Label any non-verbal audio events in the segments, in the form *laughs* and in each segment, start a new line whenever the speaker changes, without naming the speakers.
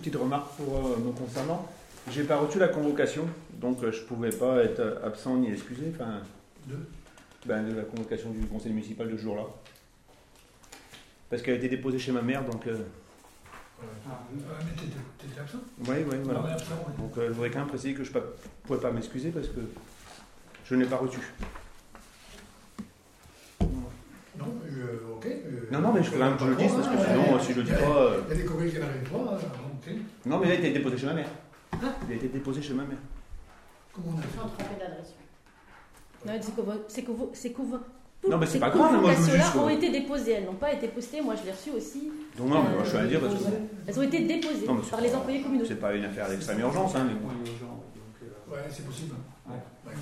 petite remarque pour euh, me concernant. J'ai pas reçu la convocation, donc euh, je pouvais pas être euh, absent ni excusé. Enfin,
Deux
ben, de la convocation du conseil municipal de ce jour-là. Parce qu'elle a été déposée chez ma mère, donc. euh,
Euh, ah, mais t'étais absent?
Oui, oui, voilà.
Absent.
Donc je voudrais quand même préciser que je ne pouvais pas m'excuser parce que je n'ai pas reçu.
Non, euh, ok.
Non, non, mais je veux quand même que je le dise parce que
Ouais,
sinon, si je le dis pas.
Il y a des courriers qui n'arrivent pas, hein.
Non, mais là, il a été déposé chez ma mère.
Hein
Il a été déposé chez ma mère.
Comment on a fait.
Non, c'est que vos- c'est que vos- c'est que vos-
Non, mais c'est
ces
pas grave, moi, je veux
convocations-là
juste,
ont
euh,
été déposées. Elles n'ont pas été postées. Moi, je l'ai reçu aussi.
Donc, non, mais moi, je suis à dire parce que
Euh, Elles ont été déposées
Non, mais c'est
par
pas-
les employés communaux.
c'est pas une affaire d'extrême urgence. Hein, mais bon.
Ouais, c'est possible.
Ouais.
Ouais.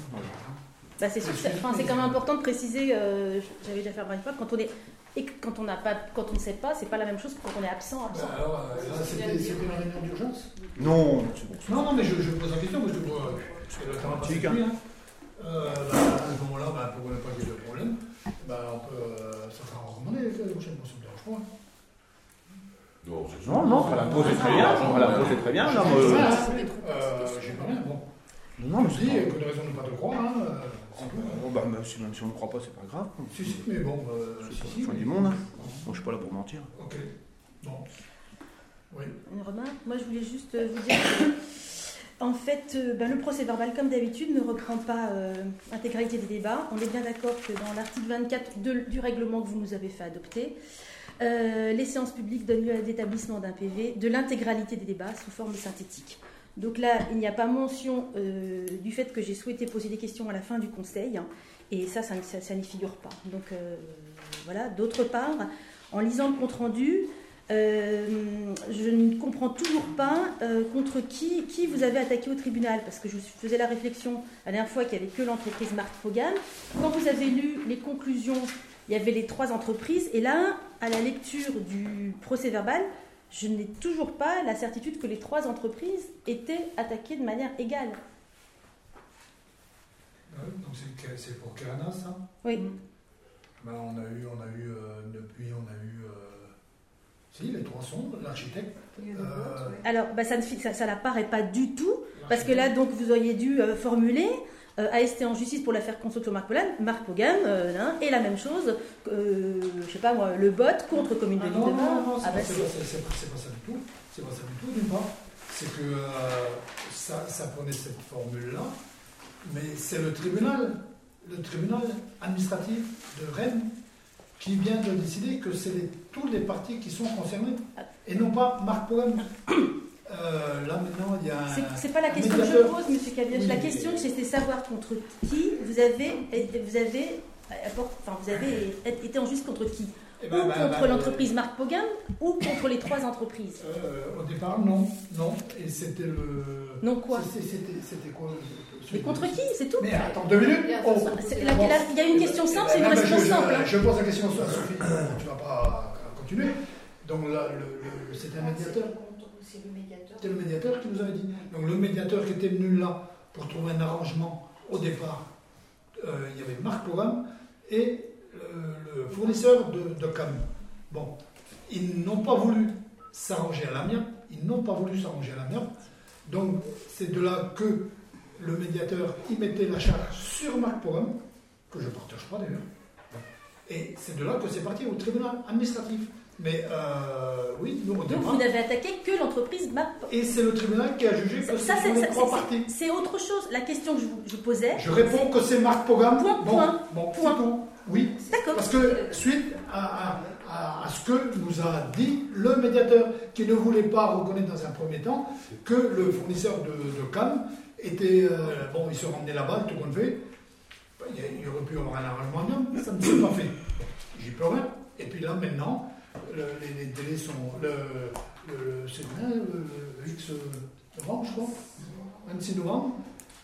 Bah, c'est sûr, que enfin, c'est quand même important de préciser. euh, J'avais déjà fait une fois quand on est et que quand on n'a pas, quand on ne sait pas, c'est pas la même chose que quand on est absent.
Bah,
absent.
alors, euh, c'était c'était une réunion d'urgence
Non, c'est bon.
Non, non, mais je, je pose la question parce que pour, euh, parce que le temps a passé
Tic,
depuis, hein. Euh, bah, à ce moment-là, bah, pour ne pas qu'il y ait de problème, bah, on peut, euh, ça sera recommandé la prochaine fois, ça me dérange pas.
Non, c'est
Non, non, on va la poser très bien. On va la poser très bien. Non, mais, euh,
Euh, j'ai pas rien, bon.
non, mais
Je
c'est
dis,
pas-
euh, que de raison de ne pas te croire, hein. Euh.
Bon, bah, même si, même si on ne croit pas, c'est pas grave.
Si, si, mais bon, euh,
C'est
si,
pas
si,
la fin
mais-
du monde. Hein. Moi, je suis pas là pour mentir.
Ok, bon. Oui.
Une remarque Moi, je voulais juste euh, vous dire que, en fait, euh, ben, le procès verbal, comme d'habitude, ne reprend pas euh, l'intégralité des débats. On est bien d'accord que dans l'article 24 de- du règlement que vous nous avez fait adopter, euh, les séances publiques donnent lieu à l'établissement d'un PV de l'intégralité des débats sous forme synthétique. Donc là, il n'y a pas mention euh, du fait que j'ai souhaité poser des questions à la fin du conseil, hein, et ça, ça, n'y figure pas. Donc euh, voilà. D'autre part, en lisant le compte rendu, euh, je ne comprends toujours pas contre qui, qui vous avez attaqué au tribunal, parce que je faisais la réflexion la dernière fois qu'il n'y avait que l'entreprise Marc Fogan. Quand vous avez lu les conclusions, il y avait les trois entreprises, et là, à la lecture du procès verbal, je n'ai toujours pas la certitude que les trois entreprises étaient attaquées de manière égale.
Ouais, donc c'est pour Kerana, ça?
Oui.
Ben, on a eu, on a eu euh, depuis, on a eu, euh, si, les trois sont, l'architecte. euh,
Alors, bah, ça ne ça, ça n'apparaît pas du tout, parce que là, donc, vous auriez dû euh, formuler euh, AST en justice pour l'affaire construction Marc Pogan, Marc Pogan euh, hein, et la même chose, euh, je sais pas moi, le bot contre commune de
Ah non, non, non, non, c'est
Ah
pas, ça du tout. C'est pas ça du tout, d'une part. C'est que euh, ça, ça prenait cette formule-là, mais c'est le tribunal, le tribunal administratif de Rennes qui vient de décider que c'est tous les partis qui sont concernés et non pas Marc Poème. *coughs* Euh, là maintenant, il y a un.
C'est- pas la question que je pose, Monsieur Cabiach.
Oui,
La question, c'était savoir contre qui vous avez, vous avez, apport- enfin, vous avez été en justice contre qui?
Eh
Ou
ben, ben,
contre
ben,
l'entreprise Marc Pogan ou contre les trois entreprises?
Euh, au départ, non, non, et c'était le.
Non quoi?
C'était quoi?
Mais contre qui? C'est tout
Mais attends deux minutes. Oh.
Il y a une question simple, c'est une
Eh ben, je-
réponse
je-
simple. hein.
Je, pose la question à Sophie, tu vas pas continuer. Donc là, c'était un médiateur.
C'est le médiateur.
C'était le médiateur qui nous avait dit. Donc le médiateur qui était venu là pour trouver un arrangement au départ, euh, il y avait Marc Programme et le fournisseur de, de cam. Bon, ils n'ont pas voulu s'arranger à l'amiable. Ils n'ont pas voulu s'arranger à l'amiable. Donc c'est de là que le médiateur y mettait la charge sur Marc Programme, que je ne partage pas d'ailleurs. Et c'est de là que c'est parti au tribunal administratif. Mais euh, oui, nous
Donc vous n'avez attaqué que l'entreprise Marc
Et c'est le tribunal qui a jugé que
Ça,
c'est trois
c'est-
parties.
c'est autre chose. La question que je, vous- je posais.
Je réponds que c'est Marc Pogam.
Point,
bon,
point,
bon,
point.
tout. Oui,
D'accord.
parce que suite à, à- à- à ce que nous a dit le médiateur, qui ne voulait pas reconnaître dans un premier temps que le fournisseur de, de cam était. euh, bon, ils se ramenaient là-bas, tout compte fait. Ben, Il il aurait pu y avoir un arrangement amiable, ça ne s'est pas fait. J'y peux rien. Et puis là, maintenant, le- les, les délais sont. Le, le- c'est bien, le, le X novembre, je crois, 26 novembre,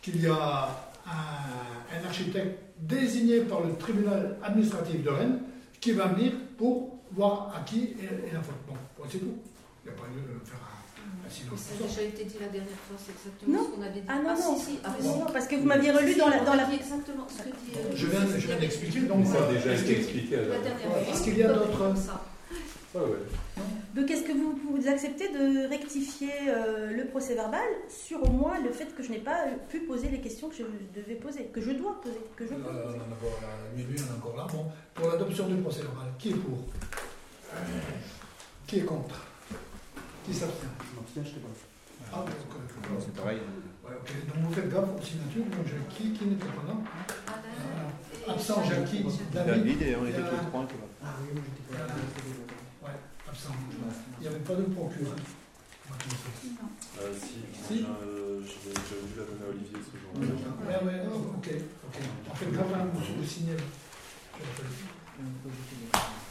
qu'il y a un, un architecte désigné par le tribunal administratif de Rennes qui va venir pour voir à qui est, est la faute. Bon, bon, c'est tout. Il n'y a pas lieu de faire un, silence.
Ça a déjà été dit la dernière fois, c'est exactement
Non.
ce qu'on avait dit.
Ah non, non.
si, si. Ah,
Non, non, parce que vous m'aviez relu
Si,
dans la. Dans la...
exactement ce que dit. euh,
Je viens, je viens d'expliquer, donc
Ça a déjà été expliqué
est-ce qu'il y a d'autres-
Ouais, ouais.
Donc est-ce que vous, vous acceptez de rectifier euh, le procès verbal sur au moins le fait que je n'ai pas pu poser les questions que je devais poser, que je dois poser, que je
Euh,
peux
on
poser
en a encore là, minuit, on a encore là. Bon, pour l'adoption du procès verbal, qui est pour? Qui est contre? Qui s'abstient? Ah, donc, euh,
C'est pareil.
ouais, ok. Donc vous faites gaffe aux signatures. Donc, je- qui, qui n'était pas là?
Alain et
Absent, Jackie, David.
David et on était
euh,
tous les trois. tu vois.
Ah oui, moi j'étais pas là. Ouais, absent. Il n'y avait pas de procureur.
Euh, si,
Si.
j'ai, euh, j'avais dû la donner à Olivier ce jour.
Ouais, ouais, oh, ok, ok. En fait, vous vous signez. Je rappelle.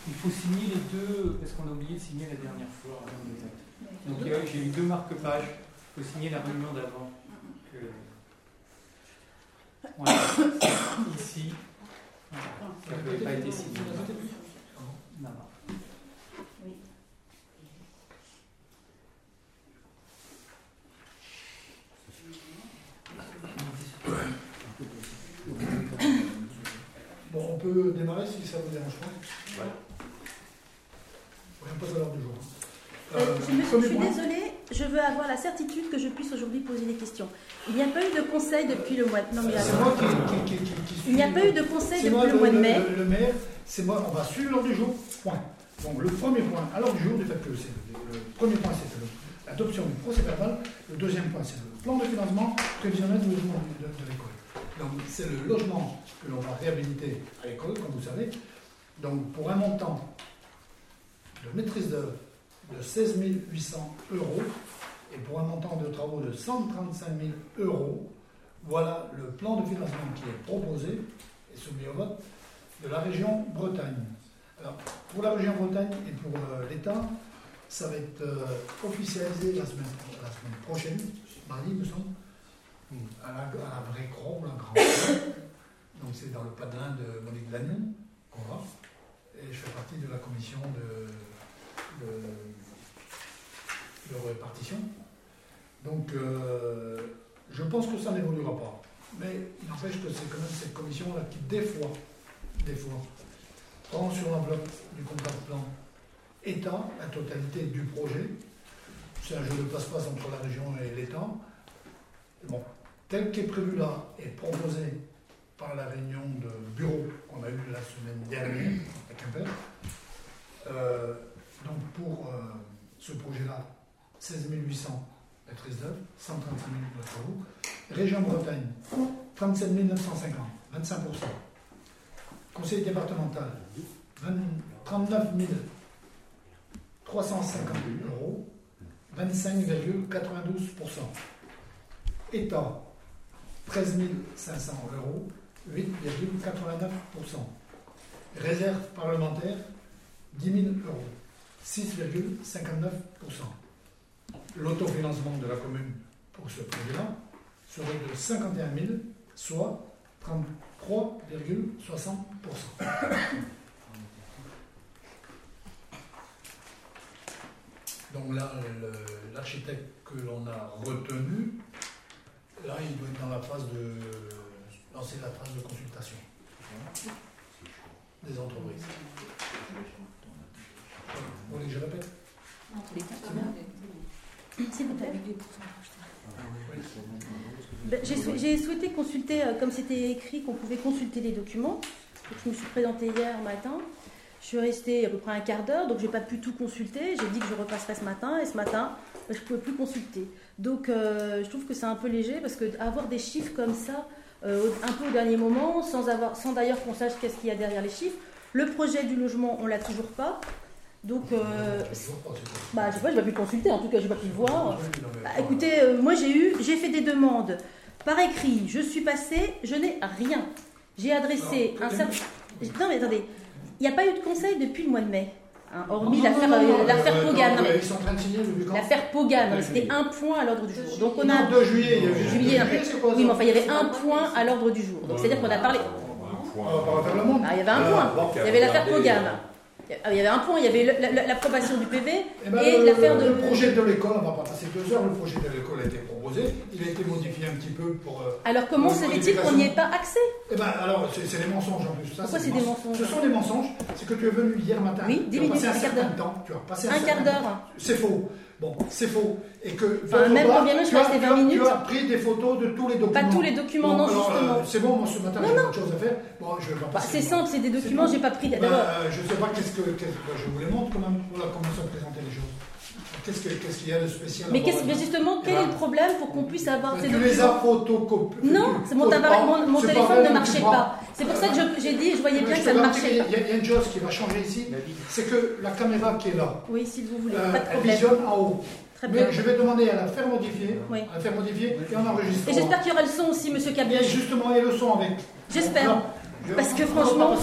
Il faut signer les deux, parce qu'on a oublié de signer la dernière fois. Donc il j'ai eu deux marque-pages. Il faut signer la réunion d'avant. que- Voilà. Ici. Ça n'avait pas été signé. Non, non.
Bon, on peut démarrer si ça vous dérange pas.
Ouais.
On passe à l'heure du jour.
Euh, je, me- je suis désolée, je veux avoir la certitude que je puisse aujourd'hui poser des questions. Il n'y a pas eu de conseil depuis le mois de...
Qui
il n'y a pas eu de conseil depuis
moi
le mois de mai.
Le, le maire, c'est moi, on va suivre l'ordre du jour. Point. Donc le premier point, à l'ordre du jour, du le, premier point, c'est l'adoption du procès verbal. Le deuxième point, c'est le plan de financement prévisionnel du logement de, de l'école. Donc c'est le logement que l'on va réhabiliter à l'école, comme vous savez. Donc pour un montant de maîtrise d'œuvre de 16 800 euros et pour un montant de travaux de 135 000 euros, voilà le plan de financement qui est proposé et soumis au vote de la région Bretagne. Alors, pour la région Bretagne et pour euh, l'État, ça va être euh, officialisé la semaine, la semaine prochaine, mardi, me semble, à la, à la vraie croix ou la grande. Donc, c'est dans le Padelin de Monique Lagnon qu'on va. Et je fais partie de la commission de, de, de répartition. Donc, euh, je pense que ça n'évoluera pas. Mais il n'empêche que c'est quand même cette commission-là qui, des fois, des fois, prend sur l'enveloppe du contrat de plan État la totalité du projet. C'est un jeu de passe-passe entre la région et l'État. Bon, tel qu'est prévu là et proposé par la réunion de bureau qu'on a eue la semaine dernière à Quimper. Euh, donc pour euh, ce projet-là, 16 800 maîtrises d'œuvre, 135 000 de travaux. Région Bretagne, 37 950, 25%. Conseil départemental, 20 39 350 euros, 25,92%. État, 13 500 euros, 8,89%. Réserve parlementaire, 10 000 euros, 6,59%. L'autofinancement de la commune pour ce projet-là serait de 51 000, soit 33,60%. Donc là, l'architecte que l'on a retenu, là, il doit être dans la phase de lancer la phase de consultation des entreprises. Vous voulez que je répète
vous J'ai sou- j'ai souhaité consulter, euh, comme c'était écrit qu'on pouvait consulter les documents. Donc, je me suis présentée hier matin. Je suis restée à peu près un quart d'heure, donc j'ai pas pu tout consulter. J'ai dit que je repasserais ce matin, et ce matin, ben, je ne pouvais plus consulter. Donc euh, je trouve que c'est un peu léger, parce que avoir des chiffres comme ça, euh, un peu au dernier moment, sans, avoir, sans d'ailleurs qu'on sache qu'est-ce qu'il y a derrière les chiffres. Le projet du logement, on l'a toujours pas. Donc, euh, bah, je sais pas, je n'ai pas pu le consulter, en tout cas, je n'ai pas pu le voir.
Non,
Bah, écoutez, euh, moi j'ai eu, j'ai fait des demandes par écrit, je suis passée, je n'ai rien. J'ai adressé
Non,
un certain. Non mais attendez, il n'y a pas eu de conseil depuis le mois de mai. hein, hormis
Non,
l'affaire
non, non,
euh,
non,
l'affaire
euh,
Pogane.
non,
Non, mais
Ils sont en train de signer depuis quand
L'affaire Pogane,
Deux
c'était un point à l'ordre du jour. Donc on
Non,
a.
2 juillet, il y a eu
Juillet,
quoi
Oui, mais enfin, il y avait un point à l'ordre du jour. Donc c'est-à-dire qu'on a parlé.
Monde.
Ah, il y avait un point. Il y avait l'affaire Pogane. Ah, Il y avait un point, il y avait l'approbation du PV
Eh ben,
et l'affaire de.
Le projet de l'école, on va pas passer deux heures, le projet de l'école a été proposé, il a été modifié un petit peu pour. euh,
Alors comment se fait-il qu'on n'y ait pas accès?
Eh ben alors, c'est des mensonges en plus. Ça,
Pourquoi
c'est
des mensonges
Ce sont des mensonges. C'est que tu es venu hier matin.
Oui, dix
tu as
minutes,
passé un
quart d'heure.
Tu as passé un,
quart d'heure.
C'est faux. Bon, c'est faux. Et que
Enfin, même
part,
quand bien je
tu as-
restée
tu
20
as-
minutes.
Tu as pris des photos de tous les documents.
Pas tous les documents,
Bon,
non,
alors,
justement.
euh, c'est bon, moi ce matin j'ai autre chose à faire. Bon, je vais pas
Bah, c'est simple, c'est des documents, j'ai pas pris. D'abord,
euh, je sais pas qu'est-ce que, qu'est-ce que- je vous les montre quand même. Voilà comment sont présentées les choses. Qu'est-ce que- qu'est-ce qu'il y a de spécial
mais, justement, quel est le problème pour qu'on puisse avoir
Ben,
ces
Tu les as
documents
photocopiés.
Non, c'est mon, tabac- mon, mon téléphone ne marchait pas. C'est pour ça que j'ai dit, je voyais bien
je
que ça ne marchait pas.
Il y a une chose qui va changer ici, c'est que la caméra qui est là,
Oui, si vous voulez,
euh,
pas de
elle visionne en haut.
Très bien.
Mais je vais demander à la faire modifier,
Oui.
à la faire modifier et on enregistre.
Et j'espère qu'il y aura le son aussi, monsieur
Et
Cabiage.
justement, et le son avec.
J'espère. Parce que franchement-.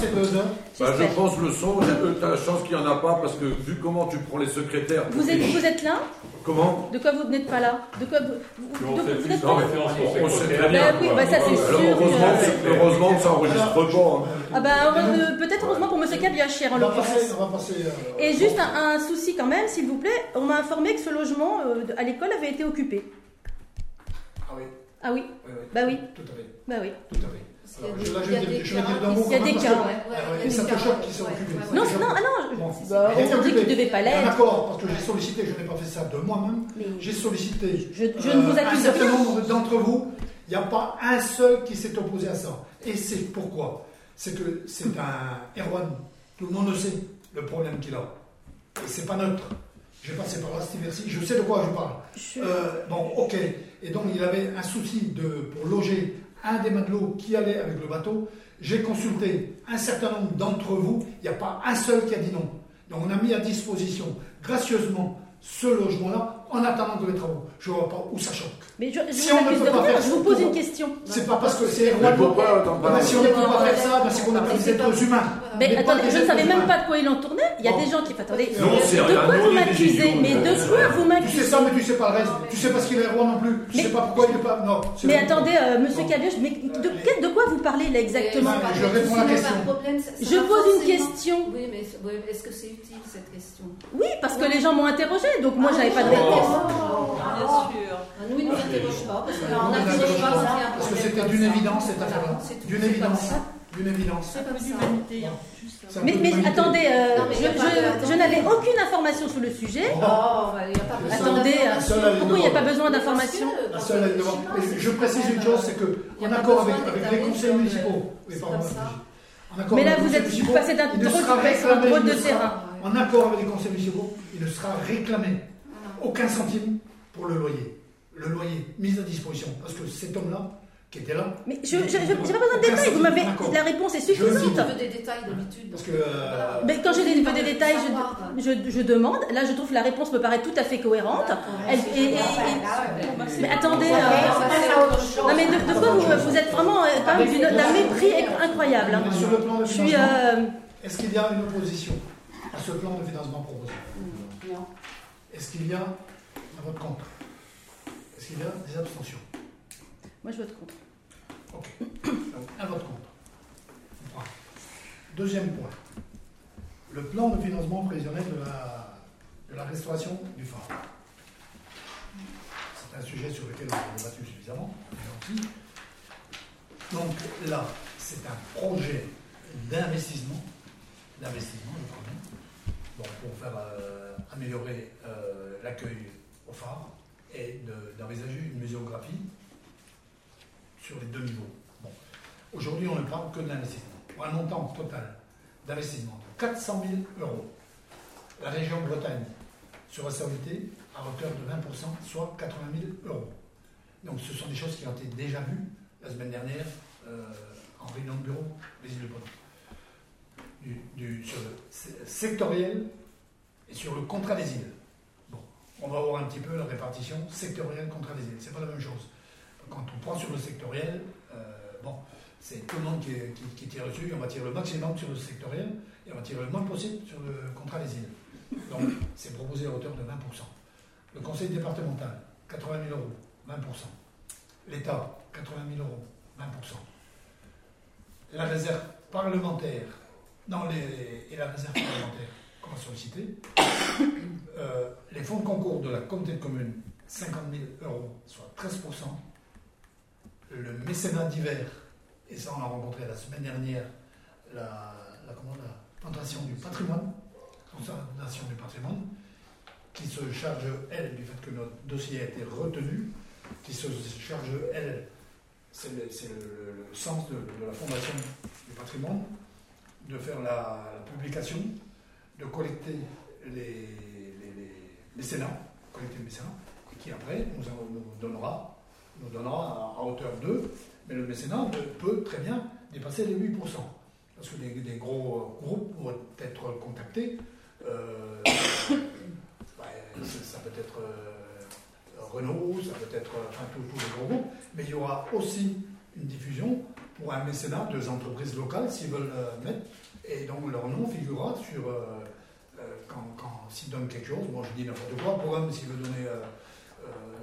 Bah, je pense le son, tu as la chance qu'il n'y en a pas parce que vu comment tu prends les secrétaires.
Vous êtes,
tes-
vous êtes là?
Comment?
De quoi vous n'êtes pas là? De quoi vous, vous, de- êtes
Non,
pas
mais
là?
on, on sait très
Bah
bien.
oui,
quoi.
bah ça c'est sûr.
heureusement,
que-
que- heureusement que ça enregistre pas. hein.
Ah bah euh, peut-être heureusement pour monsieur Cabiage, cher en l'occurrence.
Euh,
Et juste un, un souci quand même, s'il vous plaît, on m'a informé que ce logement euh, à l'école avait été occupé.
Ah oui,
Ah oui,
oui, oui.
Bah oui.
Tout à fait.
bah oui.
Tout à fait.
Il y a
vais dire-
des cas
a
ça
des
te choque qu'ils occupés.
ouais.
Non, non, ah non, bah, on dit
occupé.
qu'il devait pas
Un
l'être.
accord, parce que j'ai sollicité, je n'ai pas fait ça de moi-même, j'ai sollicité
je, je ne vous
euh, un
accuse de
certain nombre d'entre vous, il n'y a pas un seul qui s'est opposé à ça. Et c'est pourquoi? C'est que c'est un Erwan, tout le monde le sait, le problème qu'il a. Et c'est pas neutre. J'ai passé par là cet je sais de quoi je parle.
Je-
Euh, bon, ok. Et donc, il avait un souci de, pour loger un des matelots qui allait avec le bateau. J'ai consulté un certain nombre d'entre vous. Il n'y a pas un seul qui a dit non. Donc, on a mis à disposition, gracieusement, ce logement-là, en attendant de les travaux. Je ne vois pas où ça choque.
Mais je, je
Si
vous
on ne
accuse
peut
de
pas
rien,
faire
je vous
ça,
pose une question.
C'est pas parce que c'est Erwan.
pourquoi
Ah si on ne peut pas faire ça, c'est qu'on n'a pas des êtres humains.
Mais attendez, je ne savais même pas de quoi il en tournait. Il y a des gens qui. Attendez, de
rien,
quoi vous m'accusez Mais de quoi vous
Tu sais
m'accusez
ça, mais tu sais pas le reste. Tu sais pas ce qu'il est Erwan non plus. Tu sais pas pourquoi il n'est pas. Non.
Mais attendez, euh, monsieur. Cabiage, mais de, quel- de quoi vous parlez là exactement
je réponds à la question.
Je pose une question.
Oui, mais est-ce que c'est utile cette question?
Oui, parce que les gens m'ont interrogé, donc moi j'avais pas de réponse.
Bien sûr. Ne pas parce n'interroge
n'interroge
pas.
Parce que c'était d'une évidence cette affaire-là.
tout,
D'une évidence. D'une évidence.
Mais, attendez, euh,
Non, mais
je, n'avais aucune information sur le sujet.
Oh, bah, il n'y a pas besoin
Attendez,
est
pourquoi il n'y a pas besoin d'informations
que, on c'est
je précise une chose, c'est que, en accord
besoin
avec, avec les conseils municipaux,
Mais là, vous êtes passez d'un
il ne
drôle
sera
de terrain.
En accord avec les conseils municipaux, il ne sera réclamé aucun centime pour le loyer. Le loyer mis à disposition. Parce que cet homme-là, qui était là,
Mais je n'ai pas besoin de détails, vous m'avez, la réponse est suffisante.
veux des détails d'habitude.
parce que. euh,
Mais quand j'ai des, des détails, je, je, je demande. Là, je trouve que la réponse me paraît tout à fait cohérente. Elle- et- et- et- mais attendez, euh, non mais de, de quoi vous, vous êtes vraiment euh, quand même d'une- d'un mépris incroyable. hein.
sur le plan de
Je
financement,
euh,
est-ce qu'il y a une opposition à ce plan de financement proposé?
Non.
Est-ce qu'il y a un vote contre? A des abstentions
moi, je vote contre.
Ok. Donc, un vote contre. Deuxième point. Le plan de financement prévisionnel de la, de la restauration du phare. C'est un sujet sur lequel on a débattu suffisamment. Donc là, c'est un projet d'investissement, d'investissement, je crois bien, bon, pour faire euh, améliorer euh, l'accueil au phare de- d'envisager une muséographie sur les deux niveaux. Bon. Aujourd'hui, on ne parle que de l'investissement. Pour un montant total d'investissement de 400 000 euros, la région Bretagne sera sollicitée à hauteur de 20%, soit 80 000 euros. Donc ce sont des choses qui ont été déjà vues la semaine dernière euh, en réunion de bureau des îles de Bretagne. Du, sur le se- sectoriel et sur le contrat des îles. On va voir un petit peu la répartition sectorielle îles. C'est pas la même chose. Quand on prend sur le sectoriel, euh, bon, c'est tout le monde qui, qui, tire dessus, on va tirer le maximum sur le sectoriel et on va tirer le moins possible sur le îles. Donc c'est proposé à hauteur de 20%. Le conseil départemental, 80 000 euros, 20%. L'État, 80 000 euros, 20%. La réserve parlementaire, non, les, et la réserve parlementaire qu'on va solliciter? Euh, les fonds de concours de la communauté de communes, 50 000 euros, soit 13%. Le mécénat d'hiver, et ça on a rencontré la semaine dernière, la, la, la Fondation du patrimoine, Fondation du patrimoine, qui se charge, elle, du fait que notre dossier a été retenu, qui se charge, elle, c'est le, le, sens de, la Fondation du patrimoine, de faire la, la publication, de collecter les, les mécénats, qui après nous, donnera, nous donnera à, hauteur 2, mais le mécénat peut très bien dépasser les 8%, parce que des, gros groupes pourraient être contactés. Euh, *coughs* bah, ça peut être euh, Renault, ça peut être tous les gros groupes, mais il y aura aussi une diffusion pour un mécénat de entreprises locales s'ils veulent euh, mettre, et donc leur nom figurera sur quand, quand s'ils donnent quelque chose, bon je dis n'importe quoi, pour eux s'il veut donner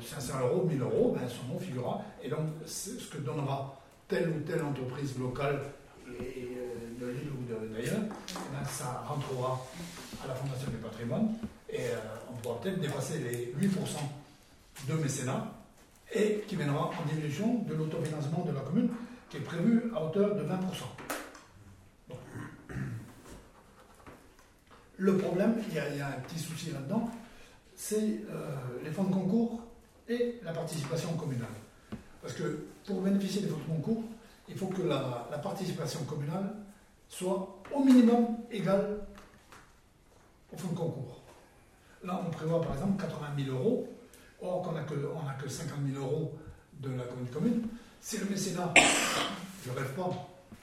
500 euros, 1000 euros, ben, son nom figurera. Et donc, ce que donnera telle ou telle entreprise locale et, de l'île ou d'ailleurs, ben, ça rentrera à la Fondation du patrimoine et euh, on pourra peut-être dépasser les 8% de mécénat et qui mènera en diminution de l'autofinancement de la commune qui est prévu à hauteur de 20%. Le problème, il y, a, un petit souci là-dedans, c'est euh, les fonds de concours et la participation communale. Parce que pour bénéficier des fonds de concours, il faut que la, participation communale soit au minimum égale au fonds de concours. Là, on prévoit par exemple 80 000 euros, or qu'on n'a que, que 50 000 euros de la commune commune. Si le mécénat, *coughs* je ne rêve pas,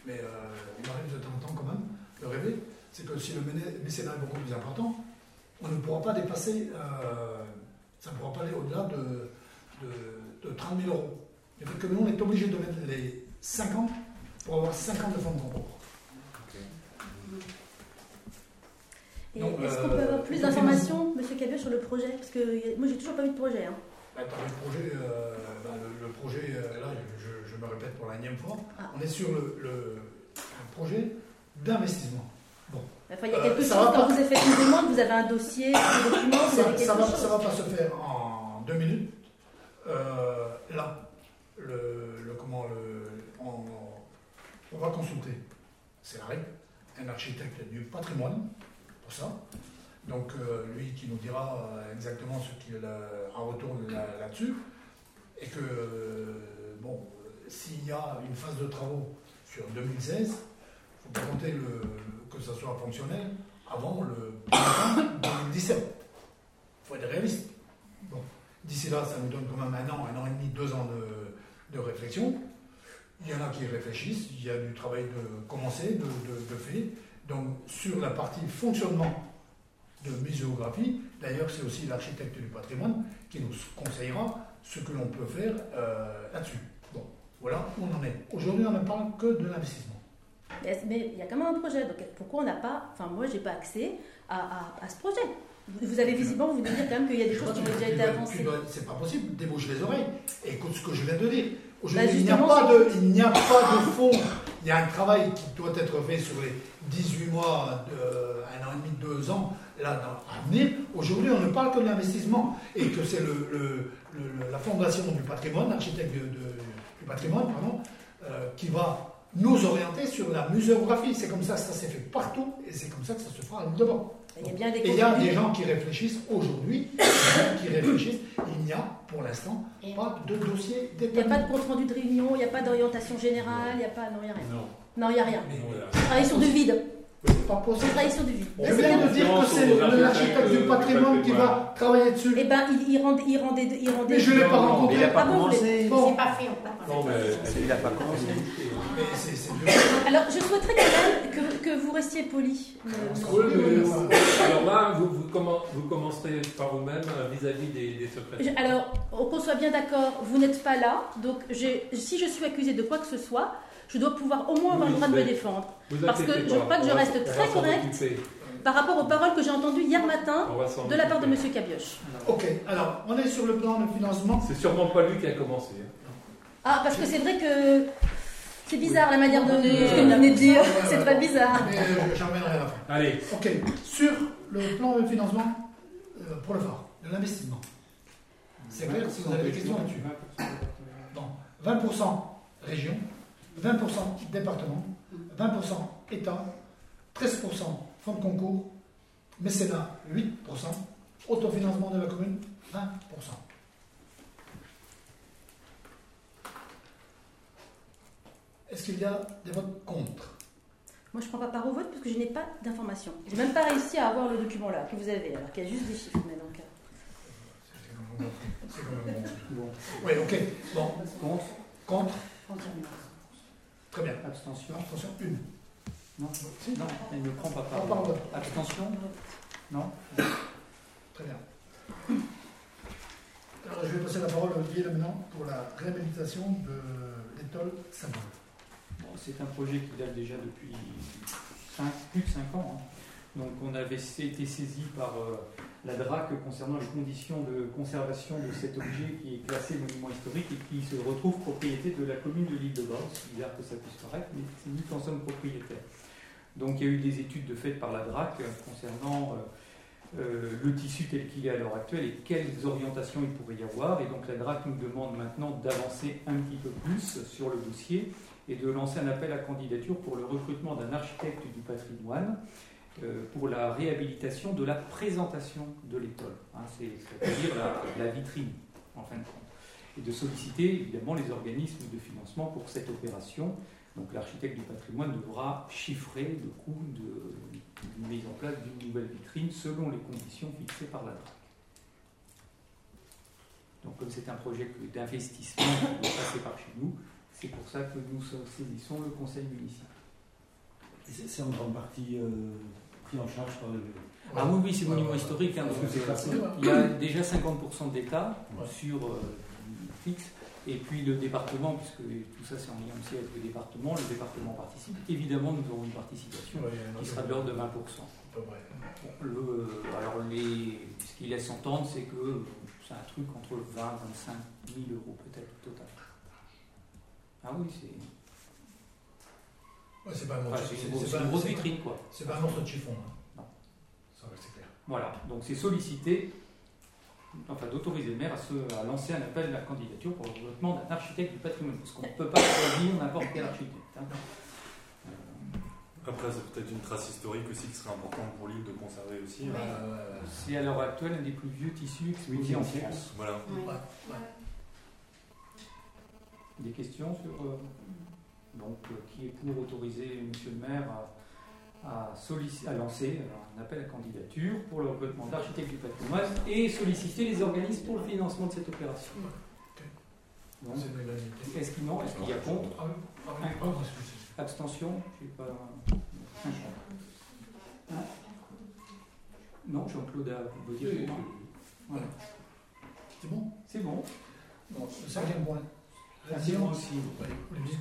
mais euh, il arrive de temps en temps quand même de rêver, c'est que si le mécénat est beaucoup plus important, on ne pourra pas dépasser, euh, ça ne pourra pas aller au-delà de, de, de, 30 000 euros. Fait que nous, on est obligé de mettre les 50 pour avoir 50 de fonds de concours.
Et est-ce qu'on peut avoir plus d'informations, M. Cavieux, sur le projet? Parce que moi, j'ai toujours pas vu de projet. Hein.
Bah, le projet, euh, bah, le, le, projet euh, là, je, je, me répète pour la énième fois, ah. on est sur le, projet d'investissement. Bon.
Enfin, il y a quelque euh, chose, quand pas... vous avez fait une demande, vous avez un dossier, des documents, vous
ça,
avez quelque
ça va,
chose.
Ça va pas se faire en deux minutes. Euh, là, le, le comment le, on, on, va consulter, c'est la règle, un architecte du patrimoine pour ça. Donc euh, lui qui nous dira exactement ce qu'il a en retour là-dessus. et que, bon, s'il y a une phase de travaux sur 2016, compter le, que ça soit fonctionnel avant le 2017. Il faut être réaliste. Bon. D'ici là, ça nous donne quand même un an, un an et demi, deux ans de, de, réflexion. Il y en a qui réfléchissent, il y a du travail de commencer, de, de. Donc, sur la partie fonctionnement de muséographie, d'ailleurs, c'est aussi l'architecte du patrimoine qui nous conseillera ce que l'on peut faire euh, là-dessus. Bon, voilà où on en est. Aujourd'hui, on ne parle que de l'investissement.
Mais il y a quand même un projet. Donc pourquoi on n'a pas. Enfin, moi, j'ai pas accès à, à, à, ce projet. Vous avez visiblement, vous dire quand même qu'il y a des choses qui ont déjà été avancées.
C'est pas possible, débouche les oreilles. Écoute ce que je viens de dire. Aujourd'hui, bah il n'y a, pas de, il n'y a pas de fond. Il y a un travail qui doit être fait sur les 18 mois, de, un an et demi, deux ans, là, dans, à venir. Aujourd'hui, on ne parle que de l'investissement et que c'est le, le, le, la fondation du patrimoine, l'architecte du patrimoine, pardon, euh, qui va nous orienter sur la muséographie. C'est comme ça que ça s'est fait partout et c'est comme ça que ça se fera à devant.
Il y a bien des
et il y a des gens qui réfléchissent aujourd'hui, *coughs* qui réfléchissent. Il n'y a pour l'instant pas de dossier
Il n'y a pas de compte rendu de réunion, il n'y a pas d'orientation générale, il n'y a pas. Non, il n'y a rien. Non, non il n'y a rien. On travaille sur du vide.
C'est pas possible. Je viens de dire que c'est l'architecte du patrimoine qui va travailler dessus.
Eh ben, il, il rend, il rend des, il rend des.
Mais je ne l'ai pas rencontré.
Il n'a pas
Ah bon,
commencé.
bon.
C'est pas fait encore.
Non, mais
Il n'a pas commencé.
Alors, je souhaiterais quand même que, que vous restiez poli.
Alors là, vous, vous, commen- vous commencerez par vous-même euh, vis-à-vis des, des secrétaires.
Alors, qu'on soit bien d'accord, vous n'êtes pas là, donc si je suis accusée de quoi que ce soit, je dois pouvoir au moins avoir le droit de me défendre. Parce que je crois que je reste très correcte par rapport aux paroles que j'ai entendues hier matin de la part de M. Cabioche.
Ok, alors on est sur le plan de financement.
C'est sûrement pas lui qui a commencé.
Hein. Ah, parce que c'est vrai que c'est bizarre la manière de, ce que vous venez de dire. C'est très bizarre.
Euh, j'en reviendrai fin.
Allez.
Ok, sur le plan de financement euh, pour le phare, de l'investissement. C'est clair si vous avez des questions là-dessus. 20% région, 20% département, 20% État, 13% fonds de concours, mécénat 8%, autofinancement de la commune 20%. Est-ce qu'il y a des votes contre?
Moi, je ne prends pas part au vote parce que je n'ai pas d'informations. Je n'ai même pas réussi à avoir le document là que vous avez, alors qu'il y a juste des chiffres. Mais donc,
C'est quand même bon. Oui, ok. Bon.
Contre?
Contre Très bien.
Abstention
Abstention, une.
Non, non, elle ne prend pas part. Abstention Non
Très bien. Alors, je vais passer la parole à Olivier maintenant pour la réhabilitation de l'étole saint
bon, C'est un projet qui date déjà depuis plus de 5 ans. Hein. Donc, on avait été saisi par euh, la DRAC concernant les conditions de conservation de cet objet qui est classé monument historique et qui se retrouve propriété de la commune de l'île de Bord. C'est bizarre que ça puisse paraître, mais nous en sommes propriétaires. Donc il y a eu des études de fait par la DRAC concernant euh, euh, le tissu tel qu'il est à l'heure actuelle et quelles orientations il pourrait y avoir. Et donc la DRAC nous demande maintenant d'avancer un petit peu plus sur le dossier et de lancer un appel à candidature pour le recrutement d'un architecte du patrimoine pour la réhabilitation de la présentation de l'étole, hein, c'est-à-dire la, vitrine en fin de compte, et de solliciter évidemment les organismes de financement pour cette opération. Donc l'architecte du patrimoine devra chiffrer le coût de, mise en place d'une nouvelle vitrine selon les conditions fixées par la DRAC. Donc comme c'est un projet d'investissement qui doit passer par chez nous, c'est pour ça que nous saisissons le conseil municipal.
C'est en grande partie euh, pris en charge par le...
Ah oui, oui, c'est monument historique. Hein, il y a déjà 50% d'État sur euh, fixe et puis le département, puisque tout ça c'est en lien aussi avec le département, le département participe. Évidemment, nous aurons une participation qui sera de l'ordre de 20%. le, alors, les, ce qu'il laisse entendre, c'est que c'est un truc entre 20 et 25 000 euros peut-être total. Ah oui, c'est.
Ouais, c'est pas un
c'est une, grosse vitrine, quoi.
C'est pas un morceau de chiffon. Hein. Non. Ça c'est clair.
Voilà, donc c'est sollicité enfin d'autoriser le maire à, lancer un appel à la candidature pour le développement d'un architecte du patrimoine, parce qu'on ne peut pas choisir n'importe quel architecte. Hein.
Euh, Après, c'est peut-être une trace historique aussi qui serait importante pour l'île de conserver aussi.
Hein. c'est à l'heure actuelle un des plus vieux tissus exposés en France.
Voilà.
Des questions sur. Euh, donc, euh, qui est pour autoriser Monsieur le maire à à, lancer un appel à candidature pour le recrutement d'architectes du patrimoine et solliciter les organismes pour le financement de cette opération. Est-ce qu'il Est-ce qu'il y a contre ah ah ah Abstention Je pas. Hein non, Jean-Claude a voté pour
moi. C'est bon?
C'est bon.
point.
Révision aussi.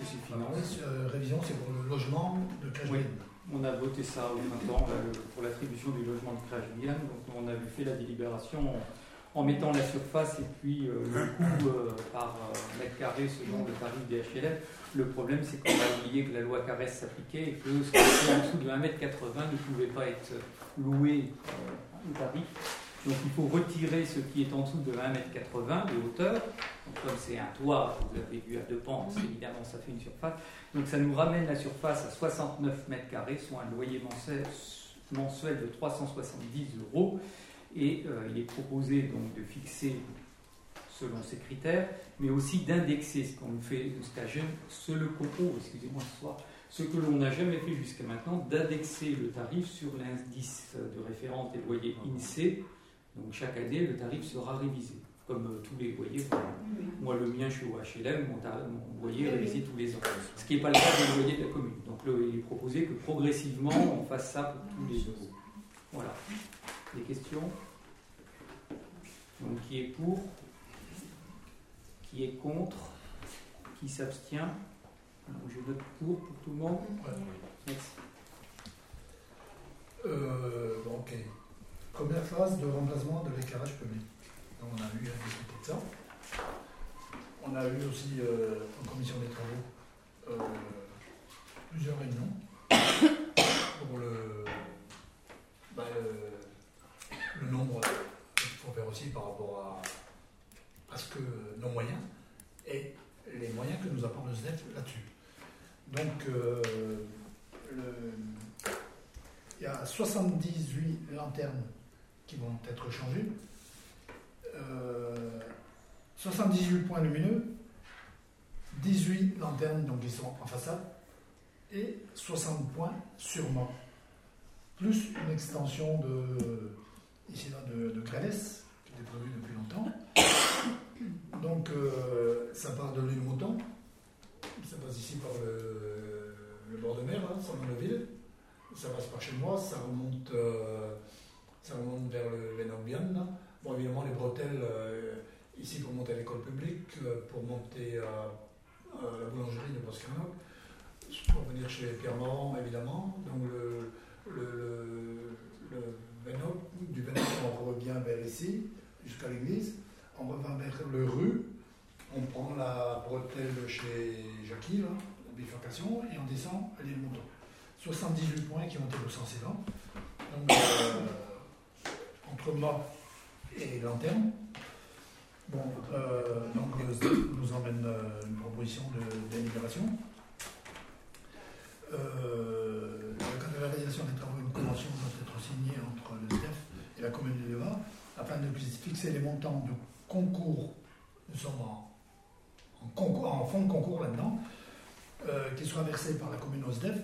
C'est finance. Euh, révision, c'est pour le logement de Cajouine.
On a voté ça au printemps pour l'attribution du logement de Crèche Donc on a fait la délibération en, mettant la surface et puis euh, le coût euh, par euh, mètre carré selon le tarif des HLM. Le problème, c'est qu'on a oublié que la loi Caresse s'appliquait et que ce qui était en dessous de 1,80 m ne pouvait pas être loué au tarif. Donc il faut retirer ce qui est en dessous de 1,80 m de hauteur. Comme c'est un toit, vous avez vu à deux pentes, évidemment ça fait une surface. Donc ça nous ramène la surface à 69 mètres carrés, soit un loyer mensuel de 370 euros. Et euh, il est proposé donc de fixer selon ces critères, mais aussi d'indexer ce qu'on fait ce le ce soir, ce que l'on n'a jamais fait jusqu'à maintenant, d'indexer le tarif sur l'indice de référence des loyers INSEE. Donc chaque année, le tarif sera révisé comme euh, tous les loyers. Moi, le mien, je suis au HLM, mon, loyer est révisé tous les ans. Ce qui n'est pas le cas des loyers de la commune. Donc, il est proposé que progressivement, on fasse ça pour tous les euros. Voilà. Des questions? Donc, qui est pour? Qui est contre? Qui s'abstient? Je note pour pour tout le monde. Merci.
Euh, bon, ok. Première phase de remplacement de l'éclairage public. On a eu à discuter de ça. On a eu aussi euh, en commission des travaux euh, plusieurs réunions pour le, bah, le, nombre qu'il faut faire aussi par rapport à, ce que nos moyens et les moyens que nous apporte le SNEF là-dessus. Donc, euh, il y a 78 lanternes qui vont être changées, 78 points lumineux, 18 lanternes donc qui sont en façade et 60 points sur mât, plus une extension de ici là de, qui était prévue depuis longtemps. Donc euh, ça part de l'île Mouton, ça passe ici par le, bord de mer, hein, le ville ça passe par chez moi, ça remonte, euh, ça remonte vers le là. Bon, évidemment, les bretelles, euh, ici pour monter à l'école publique, euh, pour monter à, la boulangerie de Boscarnoc, pour venir chez Pierre Morand, évidemment. Donc, le, le, le, du Vénob, on revient vers ici, jusqu'à l'église. On revient vers le rue. On prend la bretelle chez Jackie, la bifurcation, et on descend à l'île Mouton. 78 points qui ont été recensés là. Donc, euh, entre mât et lanterne. Bon, euh, donc, nous emmène euh, une proposition délibération. Euh, la réalisation des travaux, une convention doit être signée entre le SDEF et la commune de Léva afin de fixer les montants de concours. Nous sommes en, concours, en fonds de concours là-dedans, qui soient versés par la commune au SDEF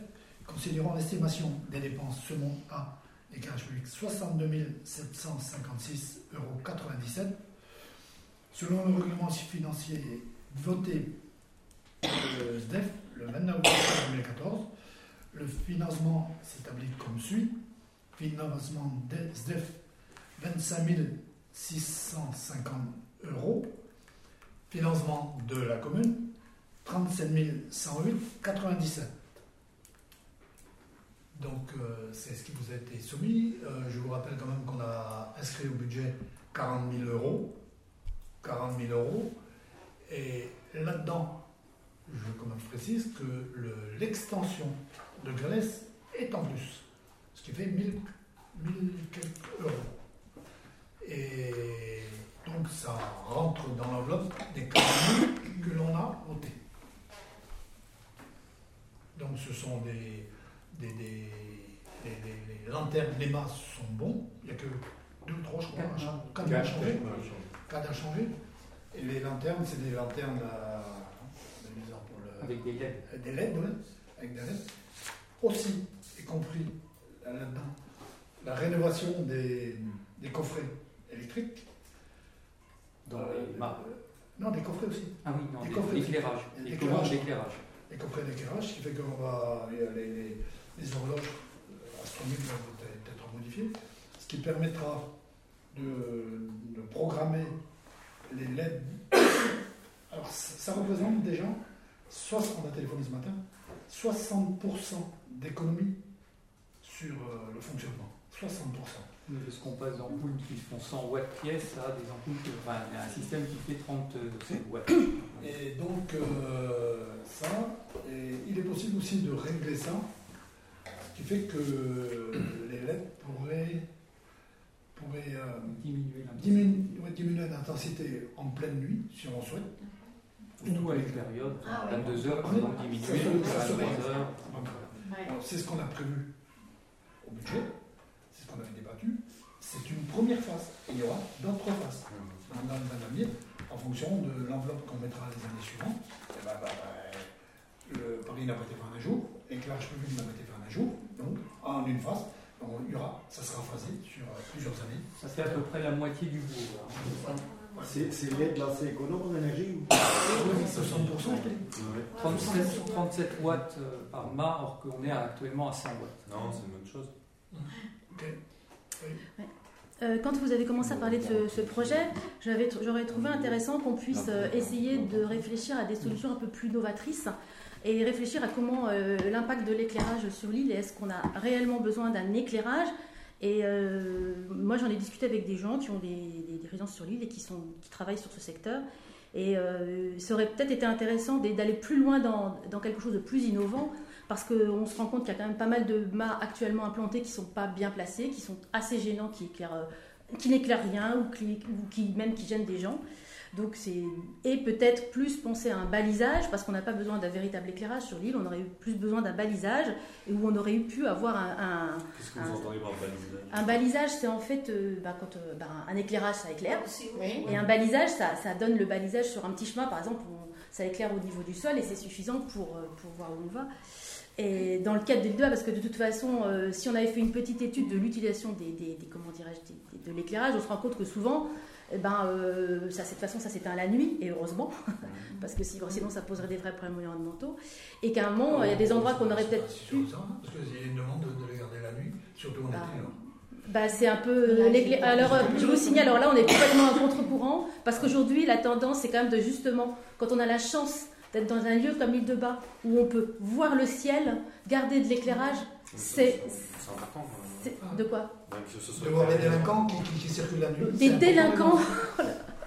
considérant l'estimation des dépenses selon A, l'éclairage public, 62 756,97 euros. Selon le règlement financier voté le SDEF le 29 octobre 2014, le financement s'établit comme suit. Financement SDEF 25 650 euros. Financement de la commune 37 108,97. Donc euh, c'est ce qui vous a été soumis. Euh, je vous rappelle quand même qu'on a inscrit au budget 40 000 euros. 40 000 euros. Et là-dedans, je quand même précise que le- l'extension de Grèce est en plus. Ce qui fait 1000, 1000 quelques euros. Et donc ça rentre dans l'enveloppe des 40 000 que l'on a voté. Donc ce sont des, des, des- les, les- les lanternes, les mâts sont bons. Il n'y a que deux ou trois, je crois, à changer. Quatre Quatre à changer. Et les lanternes, c'est des lanternes à, disons, pour le-
Avec des LED.
des LED, ouais, avec des LED. Aussi, y compris là-dedans, la rénovation des, des coffrets électriques.
Dans les mâts.
Non, des coffrets aussi.
Ah oui, non,
Des
des-
coffrets.
Les
L'éclairage.
commandes d'éclairage.
Les coffrets d'éclairage, ce qui fait qu'on va. Les, les- les horloges euh, astronomiques vont être modifiées, ce qui permettra de, de programmer les LED. Alors, ça, ça représente déjà, 60, on a téléphoné ce matin, 60% d'économie sur euh, le fonctionnement. 60%.
Nous, Parce qu'on passe d'ampoules qui font 100 watts pièce à des ampoules, qui- enfin, il y a un système qui fait 37 watts.
Et donc, euh, ça, et il est possible aussi de régler ça, ce qui fait que les LED pourraient, pourraient euh,
Diminuer
l'intensité en pleine nuit, si on souhaite.
Ou à une période,
Ah ouais.
22 heures, par
Oui.
exemple,
Ça
diminuer,
se- ça
à
se
23
fait.
heures.
Donc, voilà. Alors, C'est ce qu'on a prévu au budget, c'est ce qu'on avait débattu. C'est une première phase. Il y aura d'autres phases dans, dans, dans l'avenir, en fonction de l'enveloppe qu'on mettra les années suivantes. Et ben, ben, ben, le Paris n'a pas été fait en un jour, l'éclairage public n'a pas été fait en un jour, donc en une phase. Donc, il y aura, ça sera phasé sur euh, plusieurs années.
Ça fait à peu près la moitié du bourg. là.
C'est l'aide là, c'est économe en énergie ou?
Oui, 60%, je t'ai dit.
37, 37 watts euh, par mât, alors qu'on est actuellement à 100 watts.
Non, c'est une bonne chose.
Euh, quand vous avez commencé à parler de ce, projet, j'aurais trouvé intéressant qu'on puisse essayer de réfléchir à des solutions un peu plus novatrices. Et réfléchir à comment euh, l'impact de l'éclairage sur l'île, est-ce qu'on a réellement besoin d'un éclairage? Et euh, moi, j'en ai discuté avec des gens qui ont des, des, résidences sur l'île et qui, sont, qui travaillent sur ce secteur. Et euh, ça aurait peut-être été intéressant d'aller plus loin dans, dans, quelque chose de plus innovant, parce qu'on se rend compte qu'il y a quand même pas mal de mâts actuellement implantés qui ne sont pas bien placés, qui sont assez gênants, qui éclairent, qui n'éclairent rien ou qui, ou qui, même qui gênent des gens. Donc c'est et peut-être plus penser à un balisage parce qu'on n'a pas besoin d'un véritable éclairage sur l'île. On aurait eu plus besoin d'un balisage et où on aurait eu pu avoir un.
Qu'est-ce que vous entendez par balisage?
Un balisage, c'est en fait euh, bah, quand euh, bah, un éclairage ça éclaire et un balisage ça, ça, donne le balisage sur un petit chemin par exemple où ça éclaire au niveau du sol et c'est suffisant pour euh, pour voir où on va. Et dans le cadre des débats, parce que de toute façon, euh, si on avait fait une petite étude de l'utilisation des, des, des, comment dirais-je, de l'éclairage, on se rend compte que souvent, eh ben, euh, ça, de toute façon, ça s'éteint la nuit, et heureusement, parce que sinon ça poserait des vrais problèmes environnementaux. Et qu'à un moment, il y a des endroits qu'on aurait peut-être pu.
Ça, parce qu'il y a une demande de, les garder la nuit, surtout en
bah,
été.
Bah, c'est un peu. Alors, je vous signale, alors là, on est complètement à contre-courant, parce qu'aujourd'hui, la tendance, c'est quand même de justement, quand on a la chance d'être dans un lieu comme l'île de Bas, où on peut voir le ciel, garder de l'éclairage, c'est.
C'est important.
De quoi
De voir les délinquants qui, qui, qui circulent la nuit.
Des délinquants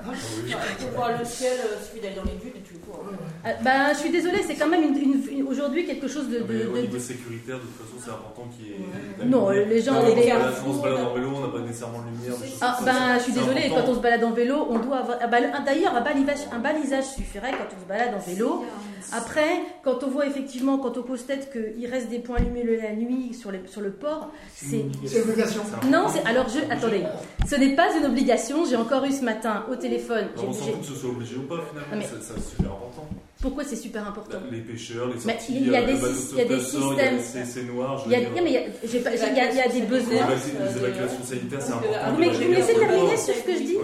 Ah, oui. Pour voir le ciel, il suffit d'aller dans les dunes et tu le vois.
Ah, je suis désolée, c'est quand même une, une, une, aujourd'hui quelque chose de. de,
au
de,
niveau sécuritaire, de toute façon, c'est important qu'il y ait.
Ouais. Non, les gens.
Quand
les
on se balade en vélo, on n'a pas nécessairement de lumière.
Ah, ben, je suis désolée, quand on se balade en vélo, on doit avoir. Ah, bah, D'ailleurs, un balisage, un balisage suffirait quand on se balade en vélo. Après, quand on voit effectivement, quand on constate qu'il reste des points lumineux la nuit sur, les, sur le port, c'est.
C'est une obligation.
Non, alors je. Attendez, ce n'est pas une obligation. J'ai encore eu ce matin au téléphone.
On s'en fout que ce soit obligé ou pas finalement, c'est super important.
Pourquoi c'est super important
Les pêcheurs, les
mais
sorties,
il y a des,
le
il y a des systèmes.
C'est noir.
Il y a, mais il y a, il y a, il y a des besoins.
Les évacuations sanitaires, c'est important.
Mais vous me laissez terminer sur ce que je dis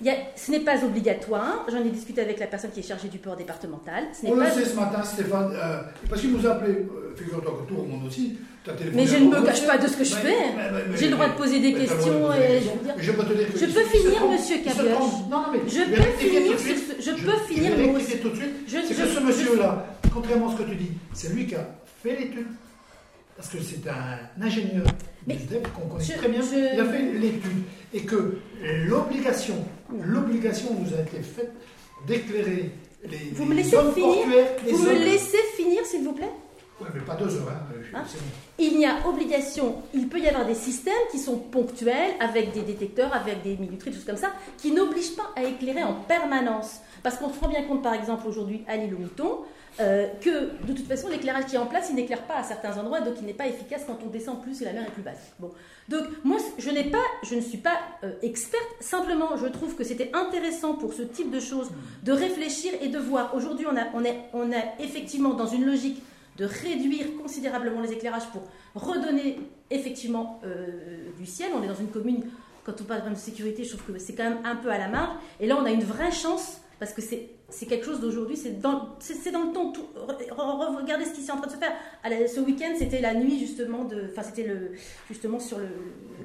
il y a, Ce n'est pas obligatoire. J'en ai discuté avec la personne qui est chargée du port départemental.
On le sait ce matin, Stéphane, euh, parce qu'il nous a appelé, euh, figure-toi que tout le monde aussi.
Mais je ne me cache pas de ce que je fais. J'ai le droit de poser des questions et je veux dire. Je peux finir, monsieur Cabioche. Je peux finir. Je peux finir.
tout de suite. C'est que ce monsieur-là, contrairement à ce que tu dis, c'est lui qui a fait l'étude. Parce que c'est un ingénieur qu'on connaît très bien. Il a fait l'étude. Et que l'obligation, l'obligation nous a été faite d'éclairer les,
vous me laissez finir Vous me laissez finir, s'il vous plaît
oui, mais pas deux heures. Hein.
Hein il y a obligation, il peut y avoir des systèmes qui sont ponctuels, avec des détecteurs, avec des minuteries, des choses comme ça, qui n'obligent pas à éclairer en permanence. Parce qu'on se rend bien compte, par exemple, aujourd'hui, à l'île au Mouton, euh, que de toute façon, l'éclairage qui est en place, il n'éclaire pas à certains endroits, donc il n'est pas efficace quand on descend plus et la mer est plus basse. Bon. Donc, moi, je, n'ai pas, je ne suis pas euh, experte, simplement, je trouve que c'était intéressant pour ce type de choses de réfléchir et de voir. Aujourd'hui, on, a, on, est, on est effectivement dans une logique de réduire considérablement les éclairages pour redonner effectivement euh, du ciel. On est dans une commune, quand on parle de sécurité, je trouve que c'est quand même un peu à la marge. Et là, on a une vraie chance parce que c'est quelque chose d'aujourd'hui, c'est dans, le temps. Regardez ce qui est en train de se faire. ce week-end, c'était la nuit justement de, enfin c'était le justement sur le,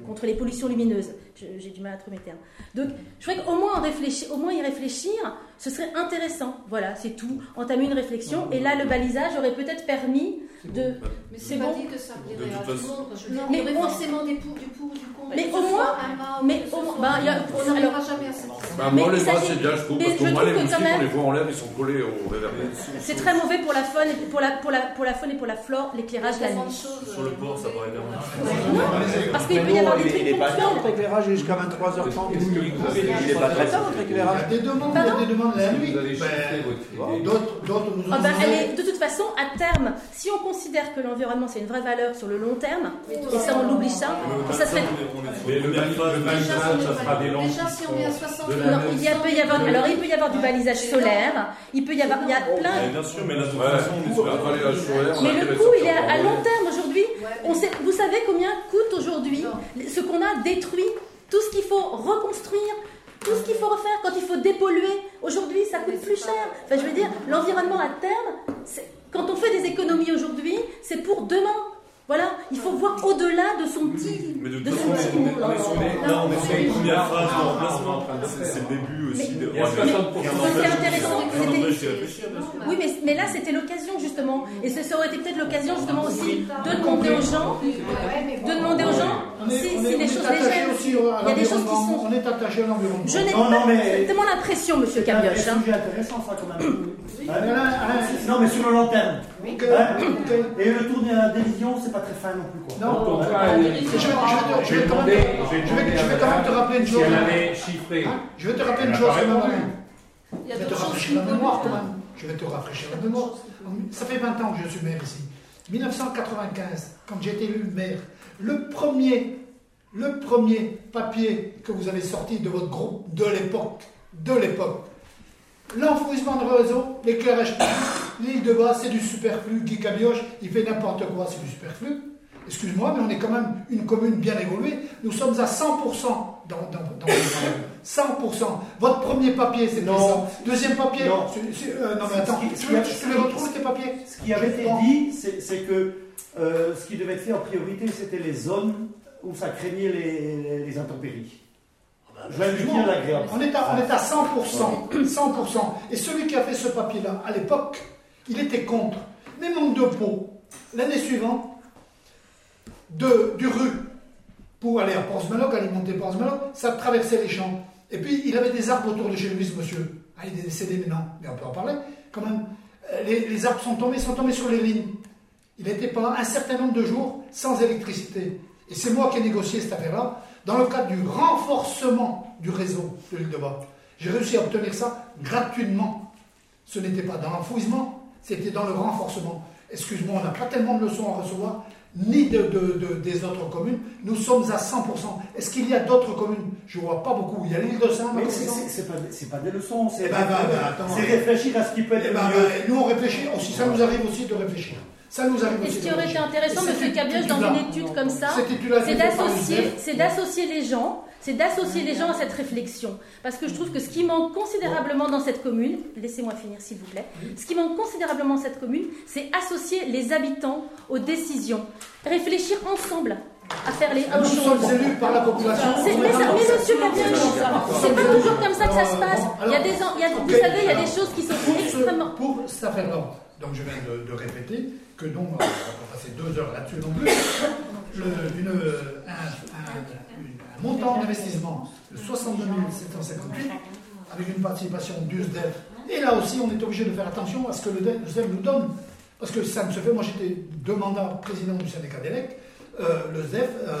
contre les pollutions lumineuses. J'ai du mal à trouver mes termes. Donc, je crois qu'au moins réfléchir, au moins y réfléchir, ce serait intéressant. Voilà, c'est tout. Entamer une réflexion. Et là, le balisage aurait peut-être permis de.
Mais c'est bon. dit que ça plairait à tout le monde.
Non, mais
aurait forcément des pour, du pour, du contre.
Mais au moins, mais au moins, bah, y a,
on n'arrivera jamais à ça.
Bah, moi, les bras, c'est bien, je trouve, parce que moi, les moustiques, on les voit en l'air, ils sont collés au réverbère.
C'est très mauvais pour la faune, et pour la, pour la, pour la faune et pour la flore, l'éclairage la nuit.
Sur le port, ça paraît bien.
Non, parce qu'il peut y avoir des trucs
Il est jusqu'à 23h30. Il n'est pas très tard, votre éclairage.
Il y a des demandes, il y a des demandes la nuit. D'autres nous
ont De toute façon, à terme, si on considère que l'environnement c'est une vraie valeur sur le long terme, et ça on l'oublie ça, ça serait.
Mais le balisage, ça sera des lampes.
Déjà, si on est à 60
il peut y avoir, alors il peut y avoir du balisage solaire, il peut y avoir, il y a plein.
Bien sûr, mais là, de toute façon,
Mais le coût, il est à long terme aujourd'hui. On sait, vous savez combien coûte aujourd'hui ce qu'on a détruit, tout ce qu'il faut reconstruire, tout ce qu'il faut refaire quand il faut dépolluer. Aujourd'hui, ça coûte plus cher. Enfin, je veux dire, l'environnement à terme, quand on fait des économies aujourd'hui, c'est pour demain. Voilà, il faut voir au-delà de son petit.
Mais de
son petit-
là, on est sur phases de remplacement. C'est c'est le début aussi. de-
Il y a
Ouais,
60%.
rien
C'est
n'empêche-
intéressant,
rien
c'était-
sûr.
Oui, mais, mais là, c'était l'occasion, justement. Et ce- ça aurait été peut-être l'occasion, justement, aussi de demander aux gens, de demander aux gens si,
est
choses légères. Il y a des choses qui sont-
On est attaché à l'environnement.
Je n'ai pas tellement l'impression, monsieur
C'est un
Cabioche. hein.
sujet intéressant, ça, quand même.
Alain, Alain,
non, mais sur le long terme. Hein. Et le tour de la division, c'est pas très fin non plus. Quoi.
Non,
Donc,
je vais- je quand même- te rappeler une
si
chose.
elle avait chiffré.
Hein Je vais te rappeler une chose quand même. Je vais te rafraîchir la mémoire quand même. Je vais te rafraîchir la mémoire. Ça fait 20 ans que je suis maire ici. 1995, quand j'ai été élu maire, le premier, le premier papier que vous avez sorti de votre groupe de l'époque, de l'époque, l'enfouissement de réseau, l'éclairage public, l'île de bas, c'est du superflu. Guy Cabioche, il fait n'importe quoi, c'est du superflu. Excuse-moi, mais on est quand même une commune bien évoluée. Nous sommes à 100% dans, dans, dans les 100%. Votre premier papier, c'était
Non.
Deuxième papier,
Non.
c'est- c'est- euh, non mais attends,
Ce qui-
tu, les retrouves tes papiers?
Ce qui avait été dit, c'est c'est que euh, ce qui devait être fait en priorité, c'était les zones où ça craignait les, les- les intempéries.
On est à, on est à 100%, 100%. Et celui qui a fait ce papier-là, à l'époque, il était contre. Mais manque de peau. L'année suivante, de, du rue pour aller à Portsmouth, alimenter Portsmouth, ça traversait les champs. Et puis, il avait des arbres autour de chez lui, ce monsieur. Ah, il est décédé maintenant, mais on peut en parler quand même. Euh, Les, les arbres sont tombés, sont tombés sur les lignes. Il était pendant un certain nombre de jours sans électricité. Et c'est moi qui ai négocié cette affaire-là dans le cadre du renforcement du réseau de l'île de Bas. J'ai réussi à obtenir ça gratuitement. Ce n'était pas dans l'enfouissement, c'était dans le renforcement. Excuse-moi, on n'a pas tellement de leçons à recevoir, ni de, de- de- des autres communes. Nous sommes à 100%. Est-ce qu'il y a d'autres communes? Je ne vois pas beaucoup. Il y a l'île de Saint,
Mais c'est- pas, pas des leçons, c'est
Eh ben, ben, ben,
réfléchir à ce qui peut être
Eh
mieux.
nous on réfléchit aussi, ça nous arrive aussi de réfléchir. Ça nous arrive
Et ce qui aurait été intéressant,
une-
Cabioche, dans une étude comme ça,
C'est
d'associer, les gens, c'est d'associer les gens à cette réflexion. Parce que je trouve que ce qui manque considérablement dans cette commune, laissez-moi finir s'il vous plaît, ce qui manque considérablement dans cette commune, c'est associer les habitants aux décisions, réfléchir ensemble à faire les
Nous sommes élus par la population.
C'est- mais, ça- mais monsieur c'est pas toujours comme ça que ça se passe. Il y a des, en- il y a- vous savez, il y a des choses qui sont extrêmement.
pour affaire-là, donc je viens de, de répéter que donc, on va pas passer deux heures là-dessus non plus, le- une- un, un- montant d'investissement de 62 758 avec une participation du SDEF. Et là aussi, on est obligé de faire attention à ce que le le SDEF nous donne. Parce que ça ne se fait, moi j'étais deux mandats président du syndicat d'élect, euh, le SDEF, euh,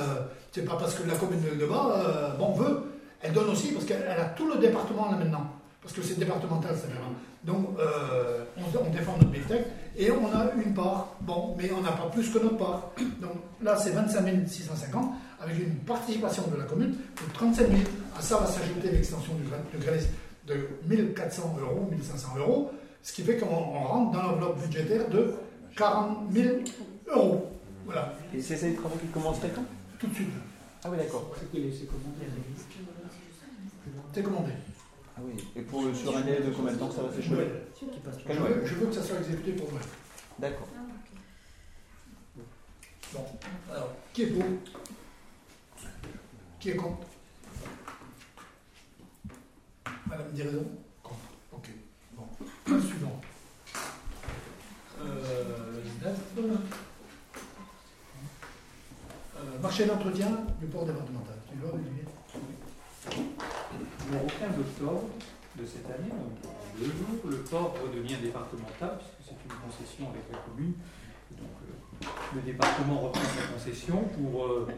c'est pas parce que la commune de Bas, euh, bon, veut, elle donne aussi, parce qu'elle elle a tout le département là maintenant, parce que c'est départemental, ça fait Donc, euh, on, on défend notre big tech, et on a une part, bon, mais on n'a pas plus que notre part. Donc là, c'est 25 650, avec une participation de la commune de 35 000. À ça va s'ajouter l'extension du, GRES de 1400 euros, 1500 euros, ce qui fait qu'on on rentre dans l'enveloppe budgétaire de 40 000 euros. Voilà,
Et c'est ça les travaux qui commenceraient quand
tout de suite.
Ah oui, d'accord.
Laissé commandé.
C'est commandé.
Ah oui. Et pour le sur un délai de combien de temps ça va s'échouer
Je veux, je veux que ça soit exécuté pour moi.
D'accord.
Bon, alors, qui est pour? Qui est contre? Madame Diraison? Contre. Ok. Bon. Le suivant. Euh. Euh, marché d'entretien du port départemental. Tu vois, Olivier
Le 15 octobre de cette année, donc où le port redevient départemental, puisque c'est une concession avec la commune, donc euh, le département reprend sa concession pour, euh,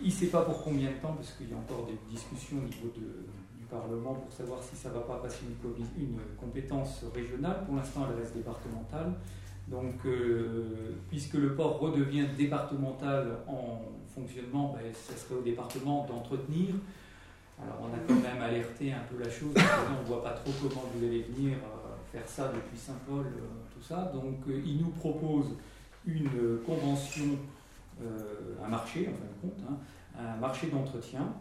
il ne sait pas pour combien de temps, parce qu'il y a encore des discussions au niveau de- du Parlement pour savoir si ça ne va pas passer une, compétence régionale. Pour l'instant, elle reste départementale. Donc, euh, puisque le port redevient départemental en fonctionnement, ben, ce serait au département d'entretenir. Alors, on a quand même alerté un peu la chose, on ne voit pas trop comment vous allez venir euh, faire ça depuis Saint-Paul, euh, tout ça. Donc, euh, il nous propose une convention, un marché, en fin de compte, hein, un marché d'entretien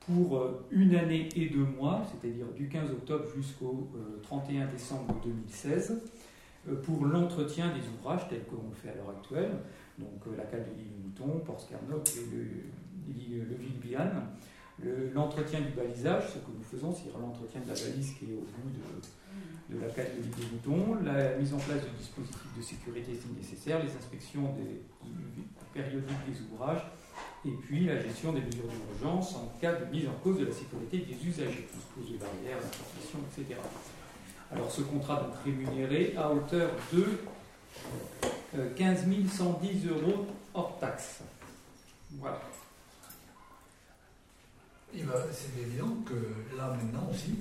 pour une année et deux mois, c'est-à-dire du 15 octobre jusqu'au euh, 31 décembre 2016, euh, pour l'entretien des ouvrages tels qu'on le fait à l'heure actuelle. donc la cale de l'île Mouton, Port Scarnock et le, le, le Villebiane. L'entretien du balisage, ce que nous faisons, c'est l'entretien de la balise qui est au bout de, la cale de des moutons, la mise en place de dispositifs de sécurité si nécessaire, les inspections périodiques des ouvrages, et puis la gestion des mesures d'urgence en cas de mise en cause de la sécurité des usagers, pose de barrières, d'information, etc. Alors ce contrat donc rémunéré à hauteur de 15 euh, 110 euros hors taxe. Voilà.
C'est évident que là maintenant aussi,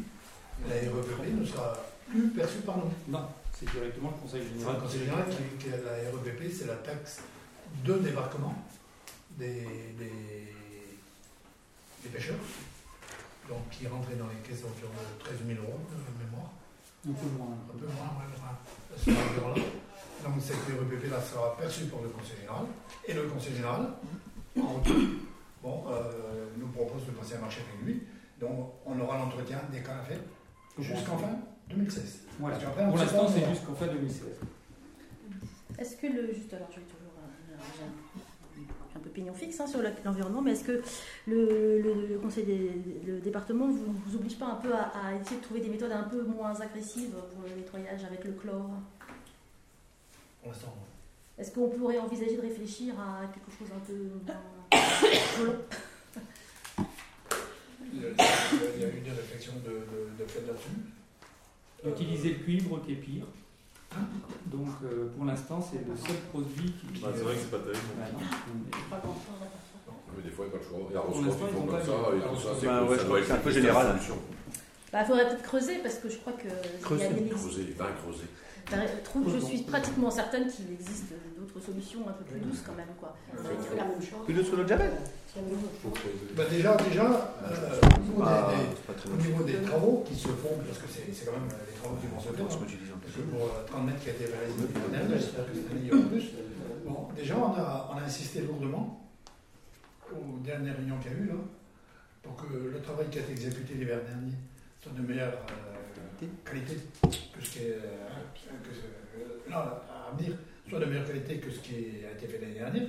la REPP ne sera plus perçue par nous.
Non, c'est directement le Conseil général.
Le Conseil général qui, la REPP, c'est la taxe de débarquement des, des, pêcheurs, donc qui rentrait dans les caisses environ de 13 000 euros de mémoire.
Un peu moins.
Un peu moins, ouais, là. Donc cette REPP là sera perçue par le Conseil général et le Conseil général, en tout, bon, euh, nous propose de passer un marché avec lui. Donc on aura l'entretien des cas à faire jusqu'en fin 2016.
Voilà. Pour l'instant, c'est jusqu'en fin 2016.
Est-ce que le. Juste alors, je vais toujours. Euh, un peu pignon fixe hein, sur l'environnement, mais est-ce que le, conseil des, le département vous, vous oblige pas un peu à, à, essayer de trouver des méthodes un peu moins agressives pour le nettoyage avec le chlore?
Pour l'instant,
Est-ce qu'on pourrait envisager de réfléchir à quelque chose un peu
il y a eu des réflexions de, de, de fait là-dessus.
Utiliser le cuivre qui est pire. Donc euh, pour l'instant, c'est le seul produit qui.
Bah, c'est vrai que c'est pas terrible.
Bah, non,
mais des fois, il n'y a pas le choix. Il y a Roscoff qui font comme ça, tout ça.
Bah, ouais, c'est un peu général.
Il bah, faudrait peut-être creuser parce que je crois que.
Creuser, il y a creuser, va creuser.
Je suis pratiquement certaine qu'il existe d'autres solutions un peu plus douces quand même. Quoi.
Plus douces que l'eau de Javel
bah Déjà, déjà euh, au, niveau ah, des, au, niveau des, travaux qui se font, parce que c'est quand même les travaux qui vont se faire, parce que pour 30 mètres qui a été réalisé l'année dernière, j'espère que cette année il y aura plus. Bon, déjà, on a, on a insisté lourdement aux dernières réunions qu'il y a eu, là, pour que le travail qui a été exécuté l'hiver dernier soit de meilleure euh, qualité que ce qui est. Euh, que, à venir soit de meilleure qualité que ce qui a été fait l'année dernière.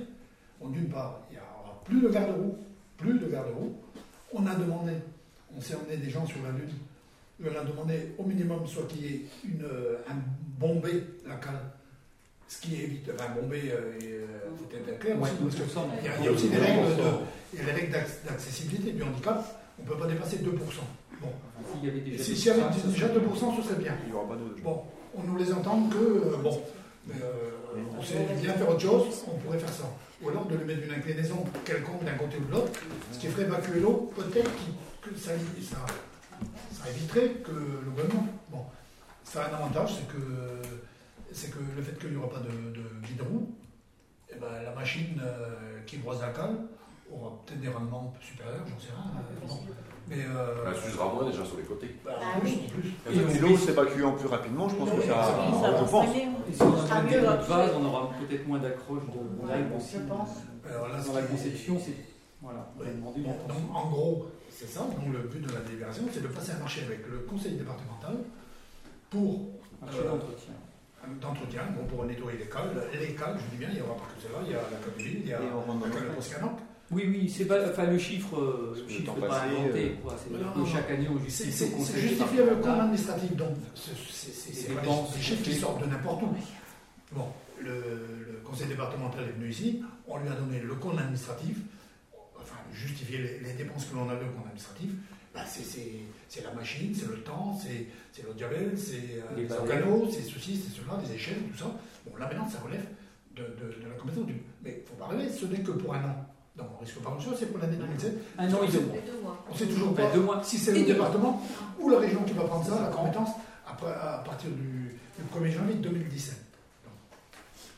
D'une part, il y aura plus de garde-roue, plus de garde-roue. On a demandé, on s'est emmené des gens sur la Lune, on a demandé au minimum soit qu'il y ait une, un bombé la cale, ce qui évite, enfin bombé, euh, clair aussi, parce que il y, a, aussi des règles, de, il y a règles d'accessibilité du handicap, on ne peut pas dépasser 2%. Bon.
S'il y avait déjà,
si, 2%, y avait déjà 2%, ce serait bien.
Il y aura pas
Bon, on nous les entend que, euh, bon, euh, on sait bien faire autre chose, on pourrait faire ça. Ou alors de lui mettre une inclinaison quelconque d'un côté ou de l'autre, ce qui ferait évacuer l'eau, peut-être que ça, ça, éviterait que le gouvernement. Bon, ça a un avantage, c'est que, c'est que le fait qu'il n'y aura pas de, de guide eh ben, la machine euh, qui brosse la cale aura peut-être des rendements supérieurs, j'en sais rien. Mais euh...
Elle s'usera moins déjà sur les côtés.
Bah, ah, plus.
Et, l'eau s'évacuant plus rapidement, je pense que ça.
ça je pense. Et si on a une base, on aura peut-être moins d'accroche de règles aussi. Alors là, dans la conception, c'est. Voilà,
donc, en gros, c'est ça. Donc le but de la délibération, c'est de passer un marché avec le conseil départemental pour.
Marché euh, d'entretien.
D'entretien, bon, pour nettoyer les cales. Les cales, je dis bien, il n'y aura pas que celle-là, il y a la ville, il y a la de Poscanoc.
Oui, oui, c'est pas, enfin, le chiffre, euh, le chiffre n'est pas inventé. Euh, c'est chaque année, on justifie.
C'est justifié avec le compte administratif, donc c'est pas des chiffres qui sortent de n'importe où. Bon, le, conseil départemental est venu ici, on lui a donné le compte administratif, enfin, justifier les, dépenses que l'on a de compte administratif. Bah, c'est la machine, c'est le temps, c'est le diabète, c'est euh, les organos, c'est ceci, c'est cela, les échelles, tout ça. Bon, là maintenant, ça relève de, de, de la compétence du. Mais il ne faut pas rêver, ce n'est que pour un an. Donc on risque pas grand-chose, c'est pour l'année 2007.
Un an et deux
mois. On ne sait toujours pas si c'est le département ou la région qui va prendre ça, la compétence, à partir du, 1er janvier 2017.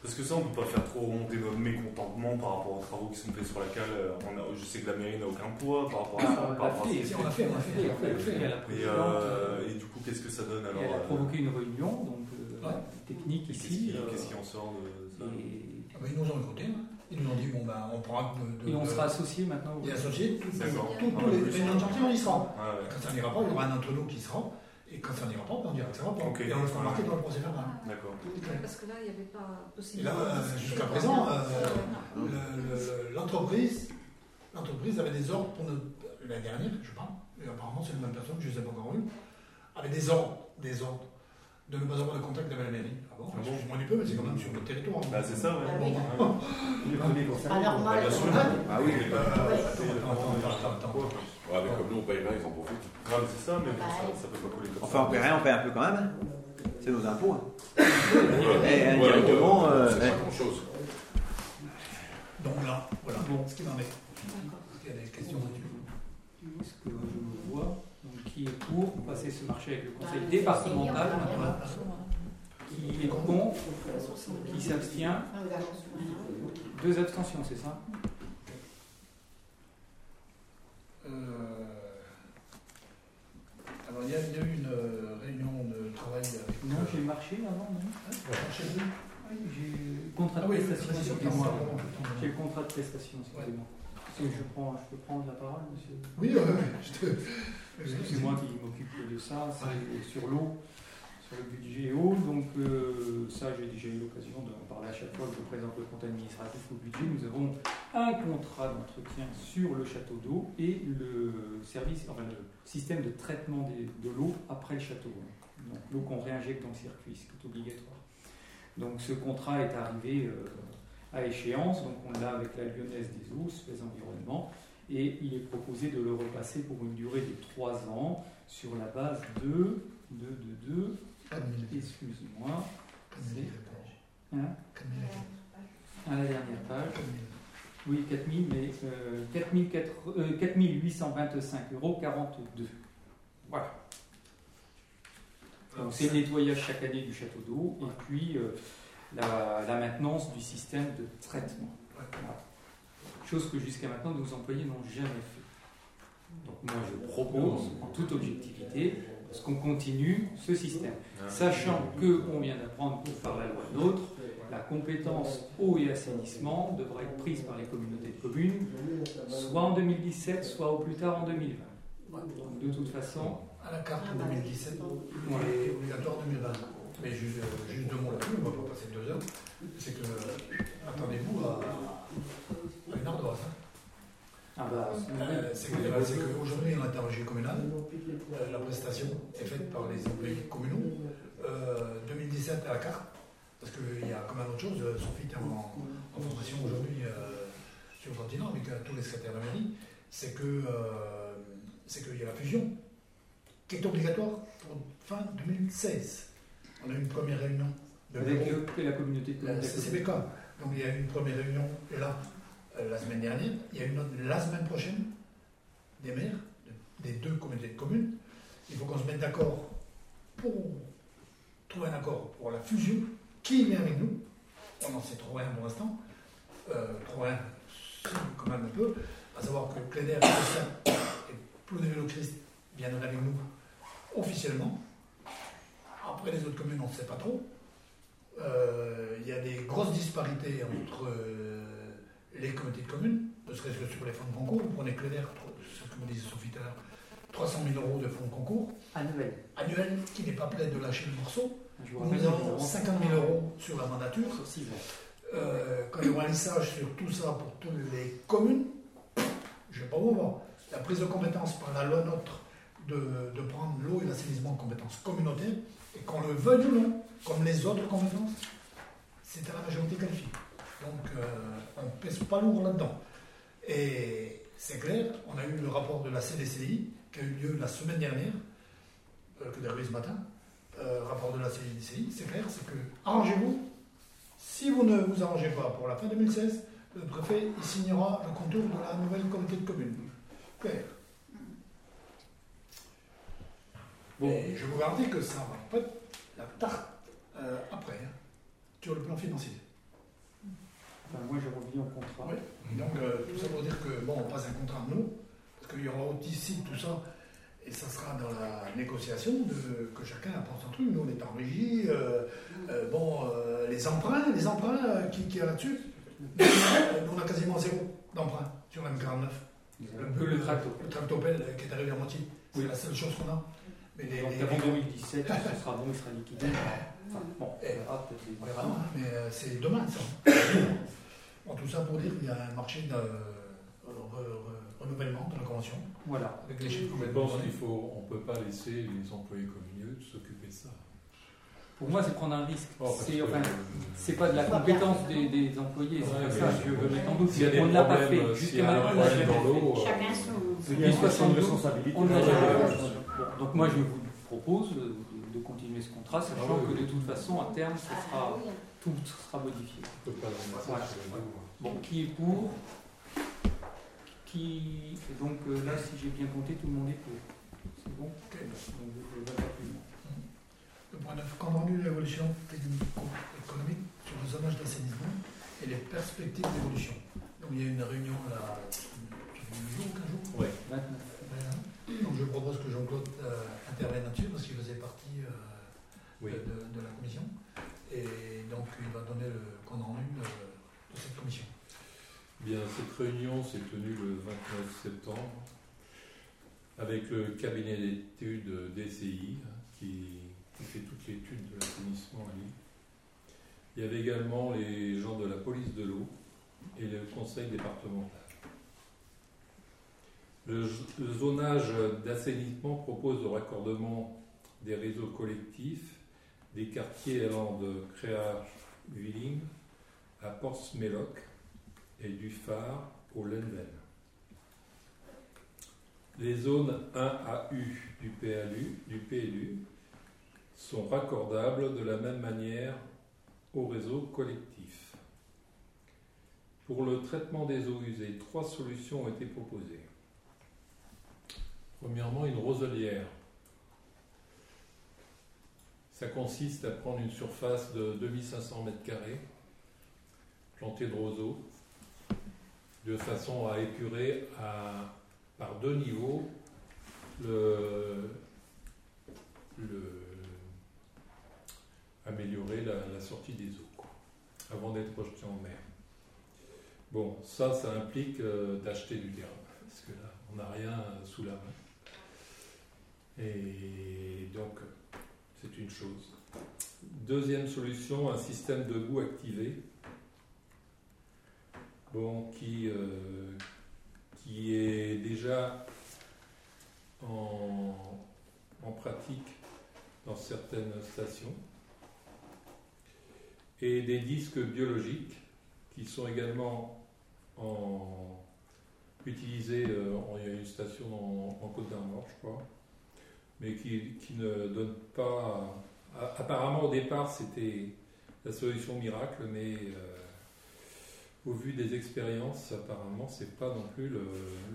Parce que ça, on ne peut pas faire trop remonter notre mécontentement par rapport aux travaux qui sont faits sur la cale. je sais que la mairie n'a aucun poids par rapport à ça.
on, a fait, on a fait, on a
fait. Et, et, du coup, qu'est-ce que ça donne alors
Elle a provoqué une réunion donc, euh, technique ici.
Qu'est-ce qui, en sort de ça
ah bah, Ils nous ont écoutés. Ils nous ont dit, bon, ben, on prend
de, de, Et on sera associés maintenant
Et associés, tous les de sera. Quand ça n'ira pas, il y aura un entre nous qui sera. Et quand ça n'ira pas, on dira que ça va pas. Et on le fera marquer dans le procès verbal.
D'accord.
Parce que là, il n'y avait pas
Et
possibilité.
là, euh, jusqu'à présent, euh, l'entreprise avait des ordres pour notre- l'année dernière, je parle, et apparemment c'est la même personne, je ne les ai pas encore eu, avait des ordres, des ordres de ne pas avoir de contact avec la mairie. Ah bon,
Ah bon
Excuse-moi du peu, mais c'est quand même sur notre territoire.
Bah, c'est ça, ouais.
Ah oui.
Les premiers concernés.
Ah, normal.
Bien sûr.
Ah oui.
Attends, attends, attends, attends.
Ouais, mais comme nous, on paye rien, ils en profitent.
Ouais, mais c'est ça, mais ça, ça peut pas coller comme
Enfin, on
ça.
paie rien, on paie un peu quand même. hein. C'est nos impôts. hein. Et
Ouais,
indirectement,
ouais,
euh,
c'est pas grand-chose.
Donc là, voilà
Bon.
ce qu'il en est.
D'accord.
Il y a des questions là-dessus?
Qui est pour passer ce marché avec le conseil départemental, qui est contre, qui s'abstient, deux abstentions, c'est ça?
Euh, alors, il y, a, eu une euh, réunion de travail avec.
Non, j'ai marché avant, non?
Vous
Oui, j'ai contrat de
Ah oui,
prestation, excusez-moi. J'ai le contrat de prestation, excusez-moi. Est-ce que je, prends, je peux prendre la parole, monsieur?
Oui, oui, oui, je te.
C'est moi qui m'occupe de ça, c'est sur l'eau, sur le budget eau. Donc euh, ça, j'ai déjà eu l'occasion d'en parler à chaque fois que je présente le compte administratif au budget. Nous avons un contrat d'entretien sur le château d'eau et le service, enfin le système de traitement de l'eau après le château. Donc l'eau qu'on réinjecte dans le circuit, ce qui est obligatoire. Donc ce contrat est arrivé euh, à échéance, donc on l'a avec la Lyonnaise des eaux, Suez Environnement, et il est proposé de le repasser pour une durée de 3 ans sur la base de, de, de, de, excuse-moi, hein, à la dernière page, oui 4000, mais euh, 4004 euh, 4825 euros 42. Voilà. Donc c'est le nettoyage chaque année du château d'eau et puis euh, la, la maintenance du système de traitement. Voilà. Chose que jusqu'à maintenant nos employés n'ont jamais fait. Donc moi je propose en toute objectivité ce qu'on continue ce système. Sachant que on vient d'apprendre par la loi NOTRe, la compétence eau et assainissement devra être prise par les communautés de communes, soit en 2017, soit au plus tard en 2020. Donc de toute façon,
À la carte
Ah, bah,
2017
Ouais.
et obligatoire 2020. Mais juste, euh, juste deux mots là-dessus, on ne va pas passer deux heures. C'est que, euh, attendez-vous à, une ardoise. hein.
ah bah,
Euh, c'est que- c'est qu'aujourd'hui, en interrogé communal, euh, la prestation est faite par les employés communaux. Euh, 2017 à la carte, parce qu'il y a quand même autre chose. euh, Sophie était en, en formation aujourd'hui euh, sur le continent avec euh, tous les secrétaires de la mairie. C'est que euh, c'est qu'il y a la fusion qui est obligatoire pour fin 2016. On a eu une première réunion de
avec euh, la communauté de
La
communes.
CCBK. Donc il y a eu une première réunion là euh, la semaine dernière. Il y a une autre la semaine prochaine des maires de- des deux communautés de communes. Il faut qu'on se mette d'accord pour trouver un accord pour la fusion. Qui vient avec nous On en sait trop rien pour l'instant. Euh, trop rien, quand même un peu. À savoir que Cléder, et Plonévélo Christ viendront avec nous officiellement. Après les autres communes, on ne sait pas trop. Euh, il y a des grosses disparités entre euh, les communautés de communes, ne serait-ce que sur les fonds de concours. Vous prenez Cléder, ce que me disait Sophie tout à l'heure, 300 000 euros de fonds de concours
Annuel.
annuel qui n'est pas prêt de lâcher le morceau.
Vous
Nous avons
nous
50 000 euros sur la mandature. Euh, quand il y aura un lissage sur tout ça pour toutes les communes, je ne sais pas on va. La prise de compétence par la loi NOTRe de, de prendre l'eau et l'assainissement en compétence communautaire, et qu'on le veuille ou non, comme les autres compétences, c'est à la majorité qualifiée. Donc euh, on ne pèse pas lourd là-dedans. Et c'est clair, on a eu le rapport de la CDCI qui a eu lieu la semaine dernière, euh, que j'ai ce matin, euh, rapport de la CDCI, c'est clair, c'est que arrangez-vous, si vous ne vous arrangez pas pour la fin 2016, le préfet il signera le contour de la nouvelle communauté de communes. Clair.
Bon.
Et je vous garantis que ça va pas être la tarte euh, après, hein, sur le plan financier.
Enfin, moi, je reviens au contrat.
Oui. Donc, euh, tout ça pour dire que, bon, on passe un contrat de nous, parce qu'il y aura aussi tout ça, et ça sera dans la négociation de, que chacun apporte son truc. Nous, on est en régie. euh, euh, bon, euh, les emprunts, les emprunts euh, qui, qui y a là-dessus, nous, on a quasiment zéro d'emprunt sur la M49.
Que le tracto.
Le tractopelle qui est arrivé à moitié. C'est
Oui.
la seule chose qu'on a.
Mais les, Donc avant 2017, ce sera bon, il sera liquidé. Enfin, bon,
Eh,
on verra peut-être les-
On verra, mais euh, c'est demain ça. *coughs* Bon, tout ça pour dire qu'il y a un marché de euh, re- re- renouvellement de la convention
Voilà.
avec les chiffres
Je
complètement
pense
donnés.
qu'il faut, on peut pas laisser les employés communaux s'occuper de ça.
Pour moi, c'est prendre un risque.
Oh,
c'est enfin,
euh,
c'est pas de la compétence des, des employés, c'est
Ouais,
pas
mais
ça.
je-
Je veux mettre en doute. on ne l'a pas fait. maintenant, on l'a
problème
jamais
dans l'eau,
fait.
Chacun son.
Il y a une question de
72,
responsabilité.
On ne l'a
Ouais,
jamais
ouais,
fait.
ouais.
Bon, donc moi, je vous propose de, de continuer ce contrat, sachant
Ah oui,
que de toute façon, à terme, ce
Ah,
sera,
oui.
Tout sera modifié. Voilà. Bon, qui est pour Qui et donc euh, là, si j'ai bien compté, tout le monde est pour. C'est bon Donc, je ne vais pas plus loin.
Le point 9, compte rendu de l'évolution technico-économique sur le zonage d'assainissement et les perspectives d'évolution. Donc il y a une réunion là, qui fait 10 jours, 15 jours.
Ouais.
29.
Donc je propose que Jean-Claude euh, intervienne là-dessus parce qu'il faisait partie euh,
Oui.
de, de- la commission. Et va donner le compte rendu euh, de cette commission.
Bien, cette réunion s'est tenue le 29 septembre avec le cabinet d'études DCI qui, fait toute l'étude de l'assainissement à Lille. Il y avait également les gens de la police de l'eau et le conseil départemental. Le, le zonage d'assainissement propose le raccordement des réseaux collectifs des quartiers allant de Créage-Villing à Portsméloc et du phare au Lenven. Les zones 1 à U du PLU, du PLU sont raccordables de la même manière au réseau collectif. Pour le traitement des eaux usées, trois solutions ont été proposées. Premièrement, une roselière. Ça consiste à prendre une surface de 2500 m2 plantée de roseaux de façon à épurer à, par deux niveaux le, améliorer la, sortie des eaux avant d'être rejeté en mer. Bon, ça, ça implique euh, d'acheter du terrain, parce que là, on n'a rien euh, sous la main. Et donc, c'est une chose. Deuxième solution, un système de boue activé. Bon, qui, euh, qui est déjà en, en pratique dans certaines stations, et des disques biologiques qui sont également en, utilisés, euh, il y a une station en, en Côte d'Armor, je crois, mais qui, qui ne donne pas... a- Apparemment, au départ, c'était la solution miracle, mais... euh, au vu des expériences, apparemment, c'est pas non plus le,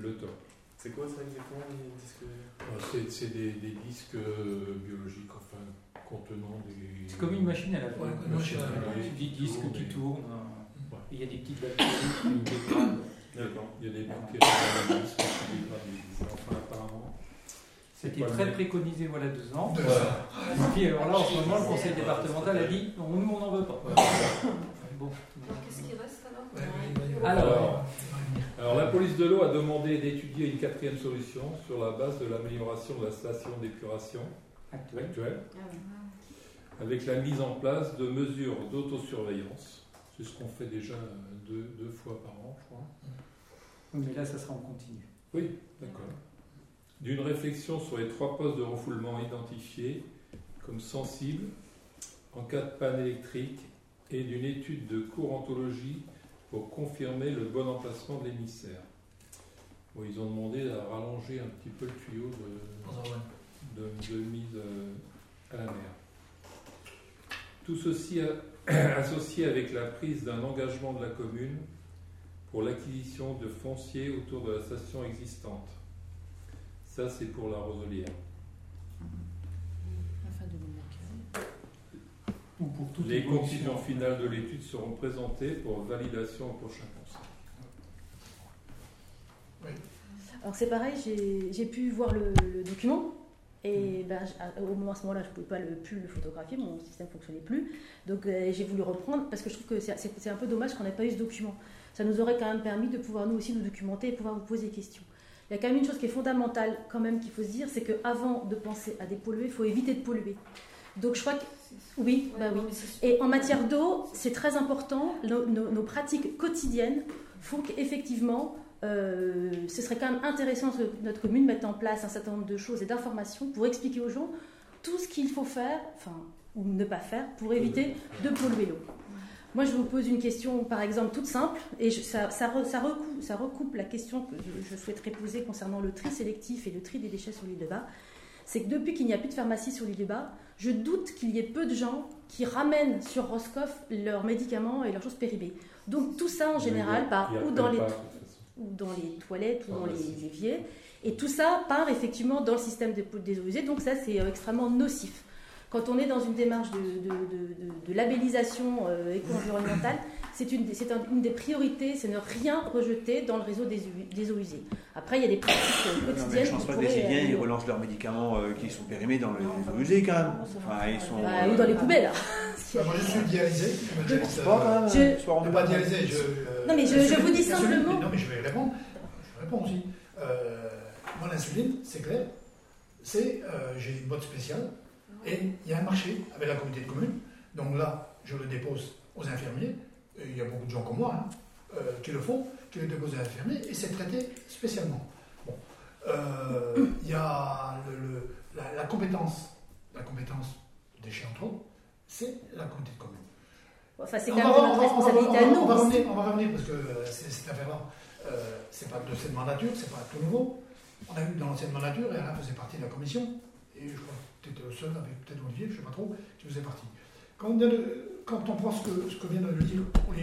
le top.
C'est quoi ça exactement les disques?
Euh, C'est, c'est des, des disques euh, biologiques, enfin, contenant des.
C'est comme une machine à laver.
Ouais, une machine à laver.
Un petit disque qui
des-
tourne.
Ouais.
Il y a des petites bactéries qui dégradent.
D'accord.
Il y a des bactéries disques qui dégradent les disques. Enfin, apparemment.
C'était très préconisé voilà deux ans.
Deux.
Et puis alors là, en ce moment, le conseil départemental a dit non, nous, on n'en veut pas. Bon.
Qu'est-ce qui reste alors?
Alors.
la police de l'eau a demandé d'étudier une quatrième solution sur la base de l'amélioration de la station d'épuration
Actuel.
actuelle,
Ah
avec la mise en place de mesures d'autosurveillance. C'est ce qu'on fait déjà euh, deux, deux fois par an, je crois.
Oui, Mais là, ça sera en continu.
Oui, d'accord. D'une réflexion sur les trois postes de refoulement identifiés comme sensibles en cas de panne électrique et d'une étude de courantologie pour confirmer le bon emplacement de l'émissaire. Bon, ils ont demandé à rallonger un petit peu le tuyau de, de, de mise euh, à la mer. Tout ceci *clears throat* associé avec la prise d'un engagement de la commune pour l'acquisition de fonciers autour de la station existante. Ça, c'est pour la roselière.
Ou pour toutes
Les conclusions finales de l'étude seront présentées pour validation au prochain conseil.
Alors c'est pareil, j'ai- pu voir le, le document. Et ben, j- à- au moment à ce moment-là, je ne pouvais pas le, plus le photographier, mon système ne fonctionnait plus. Donc euh, j'ai voulu reprendre parce que je trouve que c'est un peu dommage qu'on n'ait pas eu ce document. Ça nous aurait quand même permis de pouvoir nous aussi nous documenter et pouvoir vous poser des questions. Il y a quand même une chose qui est fondamentale, quand même, qu'il faut se dire, c'est qu'avant de penser à dépolluer, il faut éviter de polluer. Donc je crois que oui, bah oui. Et en matière d'eau, c'est très important. Nos, pratiques quotidiennes font qu'effectivement, euh, ce serait quand même intéressant que notre commune mette en place un certain nombre de choses et d'informations pour expliquer aux gens tout ce qu'il faut faire, enfin, ou ne pas faire, pour éviter de polluer l'eau. Moi, je vous pose une question, par exemple, toute simple, et ça, ça, recoupe, ça, recoupe, la question que je, souhaiterais poser concernant le tri sélectif et le tri des déchets sur l'île de Bas. C'est que depuis qu'il n'y a plus de pharmacie sur l'île de Bas, je doute qu'il y ait peu de gens qui ramènent sur Roscoff leurs médicaments et leurs choses périmées. Donc tout ça, en général, part ou dans, les, ou dans les toilettes ou dans les éviers. Et tout ça part effectivement dans le système des, des eaux usées. Donc ça, c'est euh, extrêmement nocif. Quand on est dans une démarche de, labellisation euh, éco-environnementale, c'est une, une, des priorités, c'est ne rien rejeter dans le réseau des, eaux usées. Après, il y a des pratiques euh, quotidiennes.
je ne pense pas que les Syriens ils relancent leurs médicaments euh, qui sont périmés dans les eaux usées quand même. Enfin, ils sont,
bah, ou dans les poubelles. *laughs*
Bah, moi, je suis dialysé.
Je ne pense pas.
Je, pas dialysé.
non, mais je, vous dis simplement.
non, mais je vais répondre. Je réponds aussi. moi, l'insuline, c'est clair. C'est, j'ai une boîte spéciale et il y a un marché avec la communauté de communes. Donc là, je le dépose aux infirmiers. il y a beaucoup de gens comme moi hein, euh, qui le font, qui le déposent aux infirmiers, et c'est traité spécialement. Bon. Euh, il y a la, compétence, la compétence déchets entre autres, c'est la communauté de communes.
Enfin, c'est quand même notre responsabilité à nous.
On va, revenir, on va revenir parce que euh, cette affaire-là, euh, c'est pas de cette mandature, c'est pas tout nouveau. On a eu dans l'ancienne mandature, et Alain faisait partie de la commission, et je crois était le seul avec peut-être Olivier, je ne sais pas trop, qui faisait partie. Quand on, quand on prend ce que, vient de dire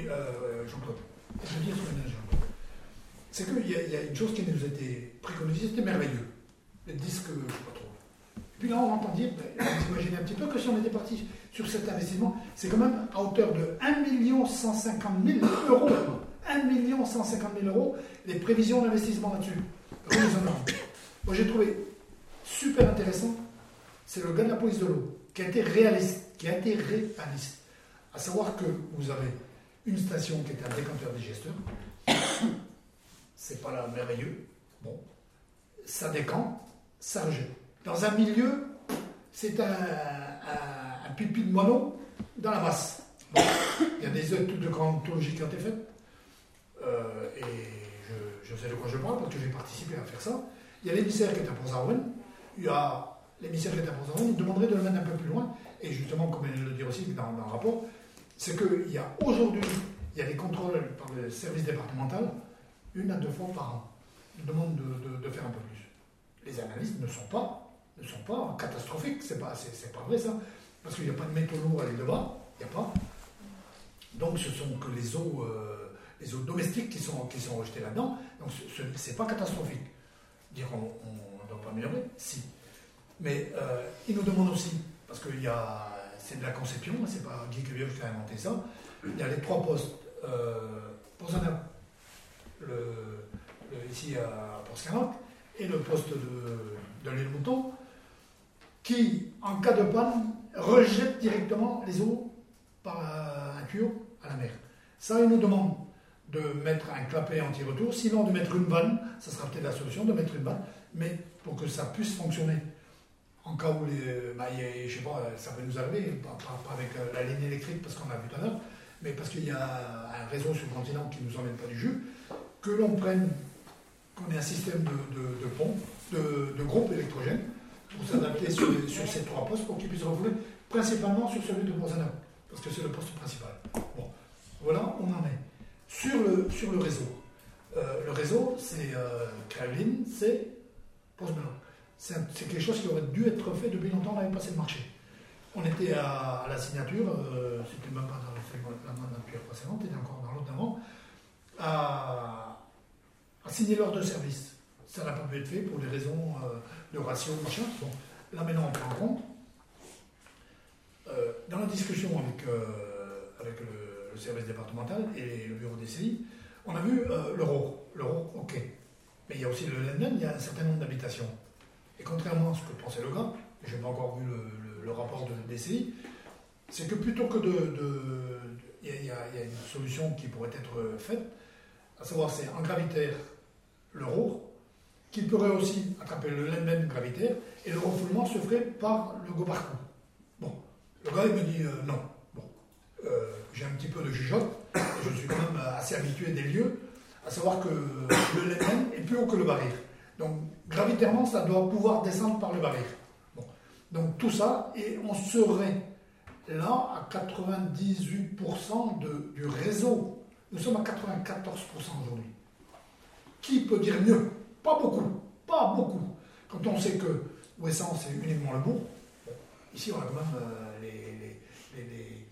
euh, Jean-Claude, je dire de Jean-Claude, c'est qu'il y, a une chose qui nous a été préconisée, c'était merveilleux. Les disques, je ne sais pas trop. Et puis là, on entend dire, ben, imaginez un petit peu que si on était parti sur cet investissement, c'est quand même à hauteur de 1 150 000 euros. 1 150 000 euros, les prévisions d'investissement là-dessus. Moi, j'ai trouvé super intéressant c'est le gars de la police de l'eau qui a été réaliste, qui a été réaliste. À savoir que vous avez une station qui est un décanteur digesteur. *coughs* C'est pas là merveilleux. Bon. Ça décante, ça rejette. Dans un milieu, c'est un, pipi de moineau dans la masse. Il y a des études de grandologie qui ont été faites. Euh, et je, sais de quoi je parle parce que j'ai participé à faire ça. Il y a l'émissaire qui est à pont Il y a l'émissaire de l'État nous demanderait de le mettre un peu plus loin. Et justement, comme elle le dit aussi dans, le rapport, c'est qu'il y a aujourd'hui, il y a des contrôles par le service départemental, une à deux fois par an. Ils demandent de, faire un peu plus. Les analystes ne sont pas, ne sont pas catastrophiques, c'est pas, pas vrai ça, parce qu'il n'y a pas de métaux lourds à aller de bas, il n'y a pas. Donc ce sont que les eaux, euh, les eaux domestiques qui sont, qui sont rejetées là-dedans, donc ce, n'est pas catastrophique. Dire on ne doit pas améliorer, si. Mais euh, il nous demande aussi, parce que c'est de la conception, c'est pas Guy Quevieux qui a inventé ça, il y a les trois postes euh, pour ici à Port et le poste de, de l'île Mouton, qui, en cas de panne, rejette directement les eaux par un tuyau à la mer. Ça, il nous demande de mettre un clapet anti-retour, sinon de mettre une vanne, ça sera peut-être la solution, de mettre une vanne, mais pour que ça puisse fonctionner en cas où les, bah, je sais pas, ça va nous arriver, pas, avec euh, la ligne électrique parce qu'on a vu l'heure, mais parce qu'il y a un réseau sur le continent qui ne nous emmène pas du jus, que l'on prenne, qu'on ait un système de, de, pompes, de, de pour s'adapter sur, ces trois postes pour qu'ils puissent refouler principalement sur celui de Bozana, parce que c'est le poste principal. Bon, voilà, on en est. Sur le, sur le réseau, euh, le réseau, c'est euh, c'est Poste c'est quelque chose qui aurait dû être fait depuis longtemps, on avait passé le marché. On était à, la signature, euh, c'était même pas dans la mandature précédente, c'était encore dans l'autre d'avant, à, signer l'ordre de service. Ça n'a pas pu être fait pour des raisons euh, de ratio, machin. Bon, là maintenant on prend en compte. Euh, dans la discussion avec, avec le, service départemental et le bureau des CI, on a vu l'euro. L'euro, ok. Mais il y a aussi le LNN, il y a un certain nombre d'habitations. Et contrairement à ce que pensait le je n'ai pas encore vu le, rapport de DCI, c'est que plutôt que de. Il y, a une solution qui pourrait être faite, à savoir c'est en gravitaire le qui pourrait aussi attraper le même gravitaire, et le refoulement se ferait par le gobarcou. Bon, le gars, il me dit euh, non. Bon, euh, j'ai un petit peu de jugeote, je suis quand même assez habitué des lieux, à savoir que le LNN est plus haut que le baril. Donc, gravitairement, ça doit pouvoir descendre par le baril. Donc, tout ça, et on serait là à 98% de, du réseau. Nous sommes à 94% aujourd'hui. Qui peut dire mieux? Pas beaucoup. Pas beaucoup. Quand on sait que Ouessant, c'est uniquement le bourg, ici, on a quand même euh, les, les,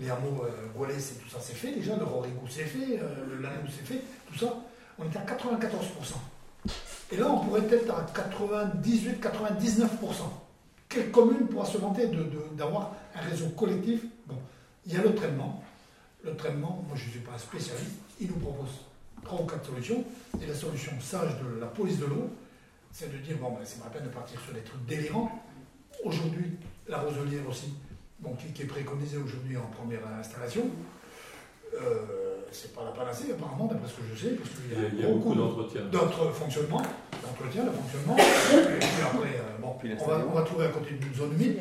les, hameaux euh, c'est tout ça, c'est fait déjà, le Rorigou, c'est fait, euh, le Lanou, c'est fait, tout ça. On est à 94%. Et là, on pourrait être à 98-99%. Quelle commune pourra se vanter d'avoir un réseau collectif? Bon, il y a le traitement. Le traitement, moi je ne suis pas un spécialiste, il nous propose trois ou quatre solutions. Et la solution sage de la police de l'eau, c'est de dire bon, ben, c'est pas la peine de partir sur des trucs délirants. Aujourd'hui, la roselière aussi, bon, qui, est préconisée aujourd'hui en première installation. Euh, c'est pas la panacée apparemment, d'après ce que je sais, parce
qu'il y a, beaucoup, d'entretien.
D'autres fonctionnements, d'entretien, de fonctionnement. et puis après, euh, bon, on va, trouver à côté d'une zone humide.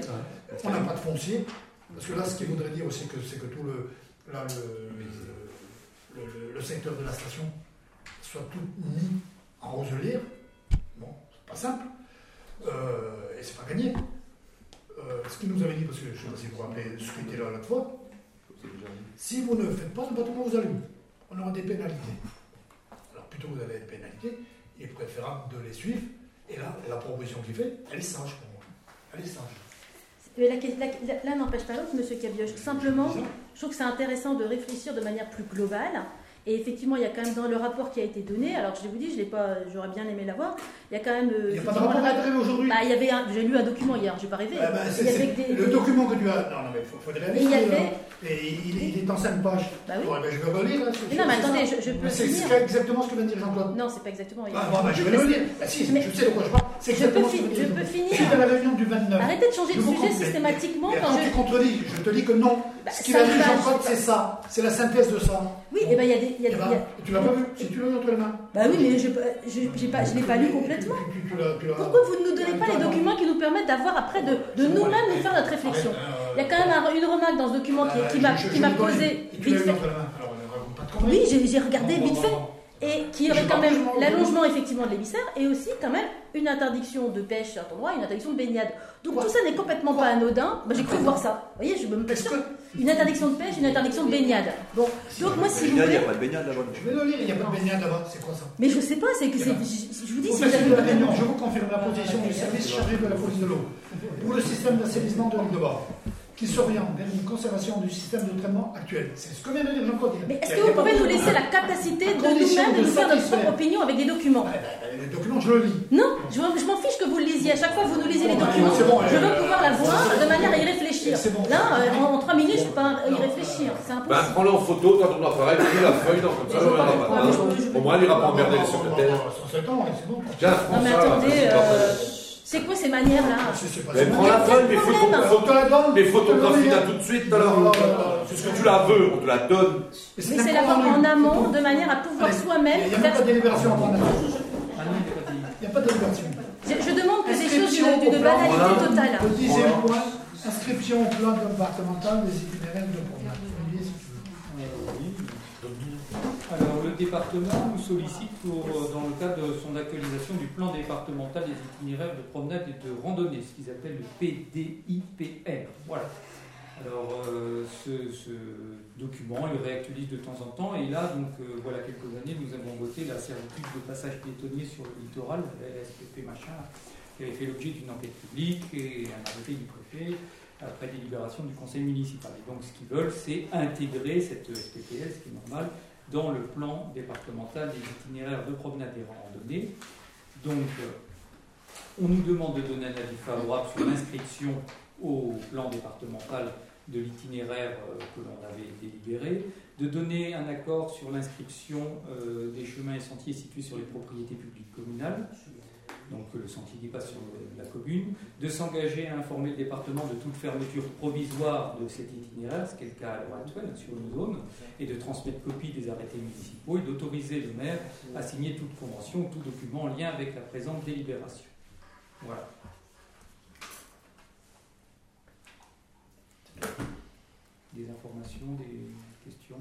On n'a pas de foncier. Parce que là, ce qu'il voudrait dire aussi, c'est que tout le, là, le, le, secteur de la station soit tout mis en roselière. Bon, c'est pas simple. Euh, et c'est pas gagné. Euh, ce qu'il nous avait dit, parce que je ne sais pas si vous vous rappelez ce qui était là l'autre fois, si vous ne faites pas ce bâtiment aux allumes, on aura des pénalités. Alors plutôt que vous avez des pénalités, il est préférable de les suivre. Et là, la proposition qu'il fait, elle est sage pour moi. Elle est sage.
L'un n'empêche pas l'autre, Monsieur Cabioche. Simplement, je trouve que c'est intéressant de réfléchir de manière plus globale et effectivement, il y a quand même dans le rapport qui a été donné, alors je vous dis, je l'ai pas, j'aurais bien aimé l'avoir. Il y a quand même.
Euh, il n'y a pas de rapport à aujourd'hui.
Bah, il y avait, j'ai lu un document hier, j'ai pas rêvé.
Ah, bah, le document que tu as, non, non mais faut, faut le il y avait... Et il, est en 5 pages.
Bah oui.
ben, je vais relire. Là,
mais non, mais attendez, je, je peux.
C'est exactement ce que vient de dire Jean-Claude.
Non, c'est pas exactement.
Ah, bon, bah, je vais le lire. Ah, si, je sais de quoi je parle.
C'est exactement je peux, je peux finir.
Suite à la réunion du 29.
Arrêtez de changer de sujet systématiquement.
Quand contredis, je te dis que non. Ce qu'il a dit Jean-Claude, c'est ça. C'est la synthèse de ça.
Oui, et ben il y a des.
Eh ben, tu l'as pas vu Si tu l'as entre les mains.
Bah oui, mais je ne l'ai pas lu complètement. Pourquoi vous ne nous donnez pas les documents qui nous permettent d'avoir après de nous-mêmes nous faire notre réflexion Il y a quand même une remarque dans ce document qui m'a posé vite fait. Oui, j'ai regardé vite fait et qui aurait quand même l'allongement effectivement de l'émissaire et aussi quand même une interdiction de pêche à certains endroits, une interdiction de baignade. Donc tout ça n'est complètement pas anodin. Bah, j'ai cru voir ça. Vous voyez, je me sûr. Une interdiction de pêche, une interdiction de baignade. Bon, donc moi si vous
voulez. Il n'y a pas de baignade là-bas.
Je vais le lire, il n'y a pas de baignade là-bas. C'est quoi ça
Mais je sais pas, c'est que c'est. Je vous dis,
c'est. Je vous confirme la position du service chargé de la police de l'eau pour le système d'assainissement de l'île de Bord qui s'oriente vers une conservation du système de traitement actuel. C'est ce que vient de dire Jean-Claude.
Mais est-ce que vous pouvez nous laisser la capacité de nous-mêmes de nous faire notre propre opinion avec des documents
bah, Les documents, je le lis.
Non, je, m'en fiche que vous le lisiez. À chaque fois que vous nous lisez les documents, je veux pouvoir la voir de manière à y réfléchir. Là, euh, en, trois minutes, je ne peux pas y réfléchir. C'est impossible.
Ben, prends-le en photo, toi, ton appareil, pris la feuille, dans comme ça, Au moins, il n'ira pas emmerder les secrétaires.
Tiens,
mais attendez. C'est quoi ces manières-là
Mais prends la feuille, mais photographie, mais photographie là tout de suite alors. C'est ce que tu la veux, on te la donne.
Mais c'est la en amont, de manière à pouvoir soi-même.
Il n'y a pas de délibération en Il n'y a pas de délibération.
Je demande que ces choses d'une banalité totale.
Deuxième point, inscription au plan départemental des itinéraires de promenade.
Alors, le département nous sollicite pour, euh, dans le cadre de son actualisation du plan départemental des itinéraires de promenade et de randonnée, ce qu'ils appellent le PDIPR. Voilà. Alors, euh, ce, document, il réactualise de temps en temps, et là, donc, euh, voilà quelques années, nous avons voté la servitude de passage piétonnier sur le littoral, la machin, qui avait fait l'objet d'une enquête publique et un arrêté du préfet après délibération du conseil municipal. Et donc, ce qu'ils veulent, c'est intégrer cette SPPL, ce qui est normal, dans le plan départemental des itinéraires de promenade et randonnée. Donc, euh, on nous demande de donner un avis favorable sur l'inscription au plan départemental de l'itinéraire euh, que l'on avait délibéré, de donner un accord sur l'inscription euh, des chemins et sentiers situés sur les propriétés publiques communales, donc le sentier qui passe sur la commune, de s'engager à informer le département de toute fermeture provisoire de cet itinéraire, ce qui est le cas à l'heure actuelle sur une zone, et de transmettre copie des arrêtés municipaux et d'autoriser le maire à signer toute convention ou tout document en lien avec la présente délibération. Voilà. Des informations, des questions?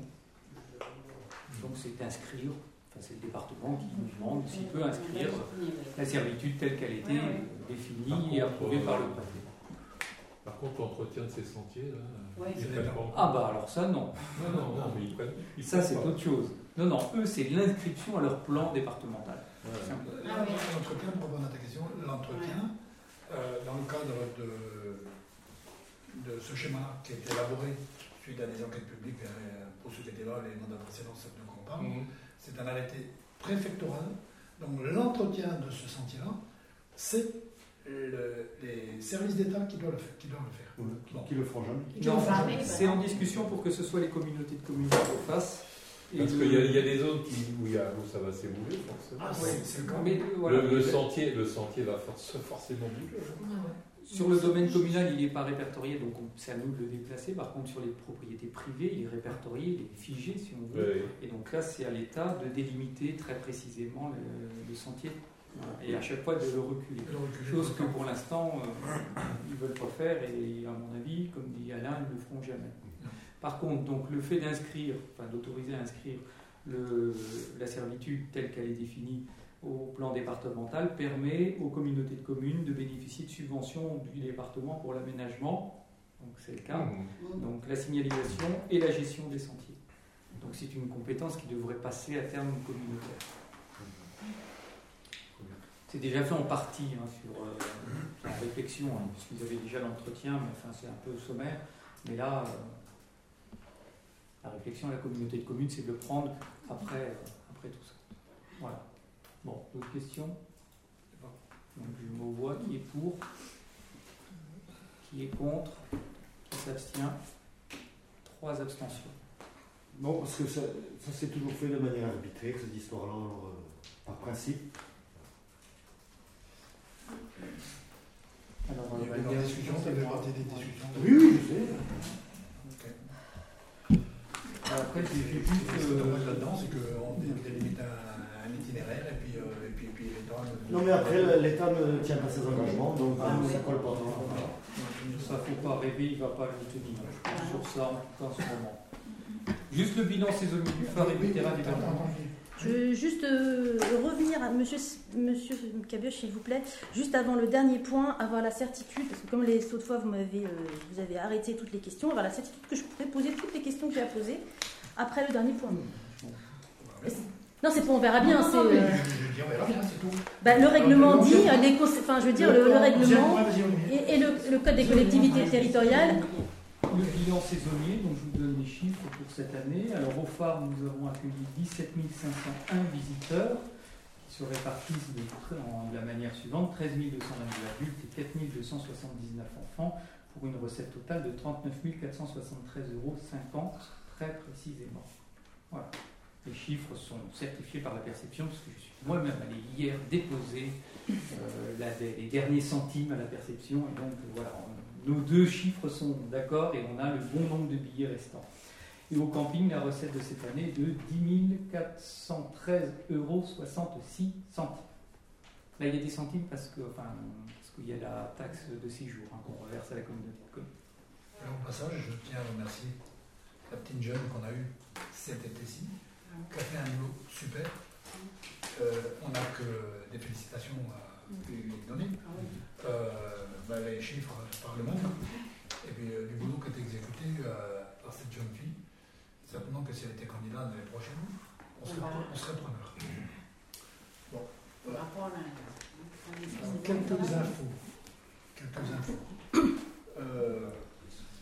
Donc c'est inscrire, enfin c'est le département qui nous demande s'il peut inscrire la servitude telle qu'elle était définie et approuvée par le préfet.
Par contre, l'entretien de ces sentiers, là,
Ouais,
ils pas
Ah bah alors ça non.
Non, non, non, mais ils prennent. ils
Ça c'est
pas.
autre chose. Non, non, eux c'est l'inscription à leur plan départemental.
Voilà.
Ah oui.
L'entretien, pour répondre à ta question, l'entretien, euh, dans le cadre de, de ce schéma qui a été élaboré suite à des enquêtes publiques, euh, pour ceux qui étaient là, les mandats précédents, quoi on parle,
Mhm.
C'est un arrêté préfectoral. Donc l'entretien de ce sentier-là, c'est le- les services d'État qui doivent le faire. Qui doivent le faire. Bon.
Qui le feront jamais.
Qui
Non,
le font
Ah,
jamais.
oui.
c'est en discussion pour que ce soit les communautés de communes qui le fassent. Et
Parce qu'il y, a- il y a des zones qui, où, il y a- où ça va s'ébouler, forcément.
Ah, c'est c'est le
euh, voilà.
le, le sentier, le sentier va for- forcément bouger. hein.
Sur le domaine communal, il n'est pas répertorié, donc on- c'est à nous de le déplacer. Par contre, sur les propriétés privées, il est répertorié, il est figé, si on veut. Et donc là, c'est à l'État de délimiter très précisément le, le sentier. Et à chaque fois de le reculer.
Le recul.
Chose que pour l'instant, euh, ils ne veulent pas faire et à mon avis, comme dit Alain, ils ne le feront jamais. Par contre, donc, le fait d'inscrire, enfin d'autoriser à inscrire le- la servitude telle qu'elle est définie au plan départemental permet aux communautés de communes de bénéficier de subventions du département pour l'aménagement, donc c'est le cas,
Mhm.
donc la signalisation et la gestion des sentiers. Donc c'est une compétence qui devrait passer à terme communautaire. C'est déjà fait en partie hein, sur euh, en réflexion, hein, puisqu'ils avaient déjà l'entretien, mais enfin c'est un peu sommaire. Mais là, euh, la réflexion à la communauté de communes, c'est de le prendre après, euh, après tout ça. Voilà. Bon, d'autres questions? Donc je me vois qui est pour, qui est contre, qui s'abstient. Trois abstentions.
Non, parce que ça, ça s'est toujours fait de manière arbitraire, cette histoire-là, alors, euh, par principe.
Alors,
Il y
euh,
avait
la
des discussions, ça fait partie des discussions.
Oui, oui, je sais.
Ok.
Après, j'ai j'ai
Ce qui est
juste.
dommage
euh,
là-dedans, c'est qu'on délimite un, un itinéraire et puis, euh, et puis, et puis l'État.
Non, mais après, l'État ne tient pas ses engagements, donc
Ah, oui.
ça colle pas.
Ça, faut pas rêver, il va pas le tenir. Je pense sur ça, en tout cas en ce moment. Juste le bilan saisonnier du phare et du.
Je veux juste euh, revenir à monsieur, monsieur Cabioche, s'il vous plaît, juste avant le dernier point, avoir la certitude, parce que comme les autres fois vous m'avez euh, vous avez arrêté toutes les questions, avoir la certitude que je pourrais poser toutes les questions que j'ai à poser après le dernier point. Non, c'est pas on verra bien. C'est, euh, bah, le règlement dit, euh, les enfin, je veux dire, le, le règlement et, et le, le code des collectivités territoriales.
Le bilan saisonnier, donc je vous donne les chiffres pour cette année. Alors au phare, nous avons accueilli 17 501 visiteurs qui se répartissent de, en- de la manière suivante 13 222 adultes et 4 279 enfants pour une recette totale de 39 473,50 euros très précisément. Voilà. Les chiffres sont certifiés par la perception parce que je suis moi-même allé hier déposer euh, les derniers centimes à la perception et donc euh, voilà, nos deux chiffres sont d'accord et on a le bon nombre de billets restants. Et au camping, la recette de cette année est de 10 413,66 euros. Là, il y a des centimes parce que, enfin, qu'il y a la taxe de séjour hein, qu'on reverse à la communauté de
Au passage, je tiens à remercier la petite jeune qu'on a eue cet été-ci, qui a fait un boulot super. Euh, on n'a que des félicitations à lui donner. Euh, bah, les chiffres parlent même. Et puis euh, du boulot qui a été exécuté euh, par cette jeune fille. Certainement que si elle était candidate l'année prochaine, on serait,
Voilà.
on serait preneur. Bon, voilà. Quelques infos. Quelques infos. *coughs* Euh,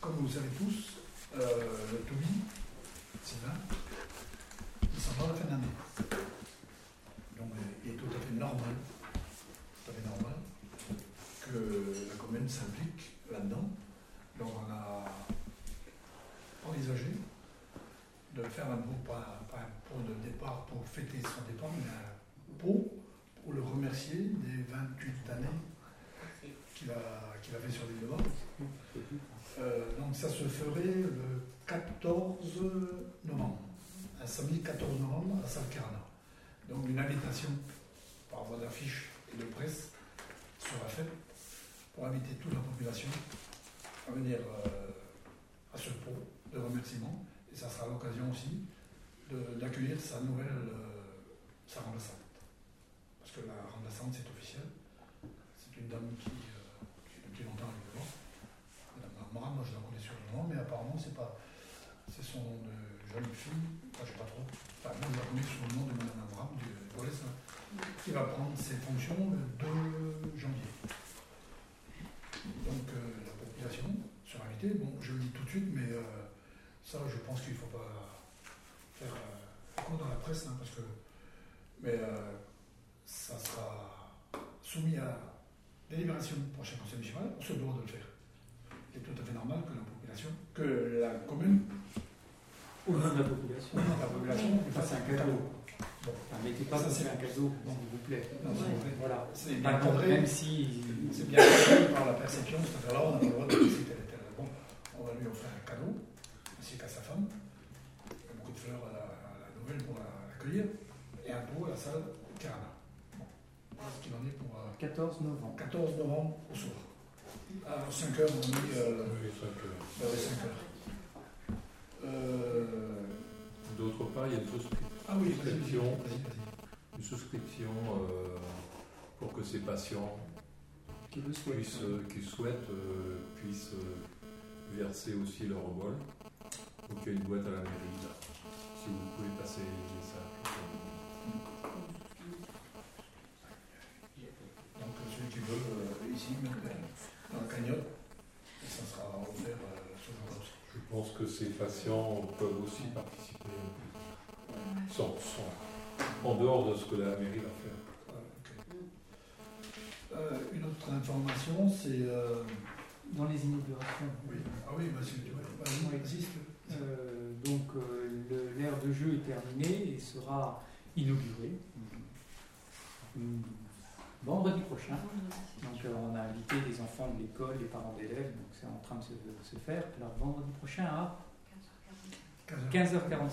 comme vous le savez tous, euh, le Toubi, Sylvain, à la fin d'année. Donc euh, il est tout à fait normal, tout à fait normal, que la commune s'implique là-dedans. Donc on a envisagé de faire un pot, pas, un de départ pour fêter son départ, mais un pot pour le remercier des 28 années qu'il a, fait sur l'île de. Euh, donc ça se ferait le 14 novembre, samedi 14 novembre à Salcarna. Donc une invitation par voie d'affiche et de presse sera faite pour inviter toute la population à venir euh, à ce pot de remerciement. Et ça sera l'occasion aussi d'accueillir sa nouvelle, euh, remplaçante. Parce que la remplaçante, c'est officiel. C'est une dame qui, euh, qui est depuis longtemps avec le Madame Marmara, moi je la connais sur le nom, mais apparemment c'est pas. C'est son moi je sais pas trop. Enfin, je connais sous le nom de Madame Abraham Boris, qui va prendre ses fonctions le 2 janvier. Donc euh, la population sera invitée. Bon, je le dis tout de suite, mais euh, ça je pense qu'il ne faut pas faire euh, compte dans la presse, hein, parce que. Mais ça sera soumis à délibération du prochain conseil municipal, on se doit de le faire. Il est tout à fait normal que la population, que la commune,
au nom de la population.
De la population. Et
ça, c'est un cadeau. Bon. Ah, mettez pas
ça, c'est
un cadeau, s'il vous plaît.
Non.
Voilà.
C'est bien compris.
Même si.
C'est bien compris par la perception. C'est-à-dire là, on a le droit de visiter tel et tel. Bon, on va lui offrir un cadeau, ainsi qu'à sa femme. Beaucoup de fleurs à la, à la nouvelle pour l'accueillir. Et un pot à la salle Tirana. Bon. Voilà ce qu'il en est pour. Euh,
14 novembre.
14 novembre au soir. À 5h, on dit. Euh,
oui,
5h. Ah 5h.
D'autre part, il y a une
ah oui,
souscription,
vas-y.
une souscription euh, pour que ces patients
Qui le souhaite.
puissent, euh, qui souhaitent euh, puissent euh, verser aussi leur vol. Donc il y a une boîte à la mairie là. Si vous pouvez passer les.
Donc celui qui veut, euh, ici, mettre dans la cagnotte, et ça sera offert euh, ce jour-là aussi.
Je pense que ces patients peuvent aussi participer sans, sans- en dehors de ce que la mairie va faire.
Euh, une autre information, c'est. euh,
Dans les inaugurations.
oui. Ah oui, tu vois, vas-y,
Oui.
vas-y, plaît.
Euh, donc euh, l'ère de jeu est terminée et sera inaugurée mm, vendredi prochain. Donc euh, on a invité les enfants de l'école, les parents d'élèves, donc c'est en train de se, se faire. Alors vendredi prochain à
15 heures.
15h45. Donc,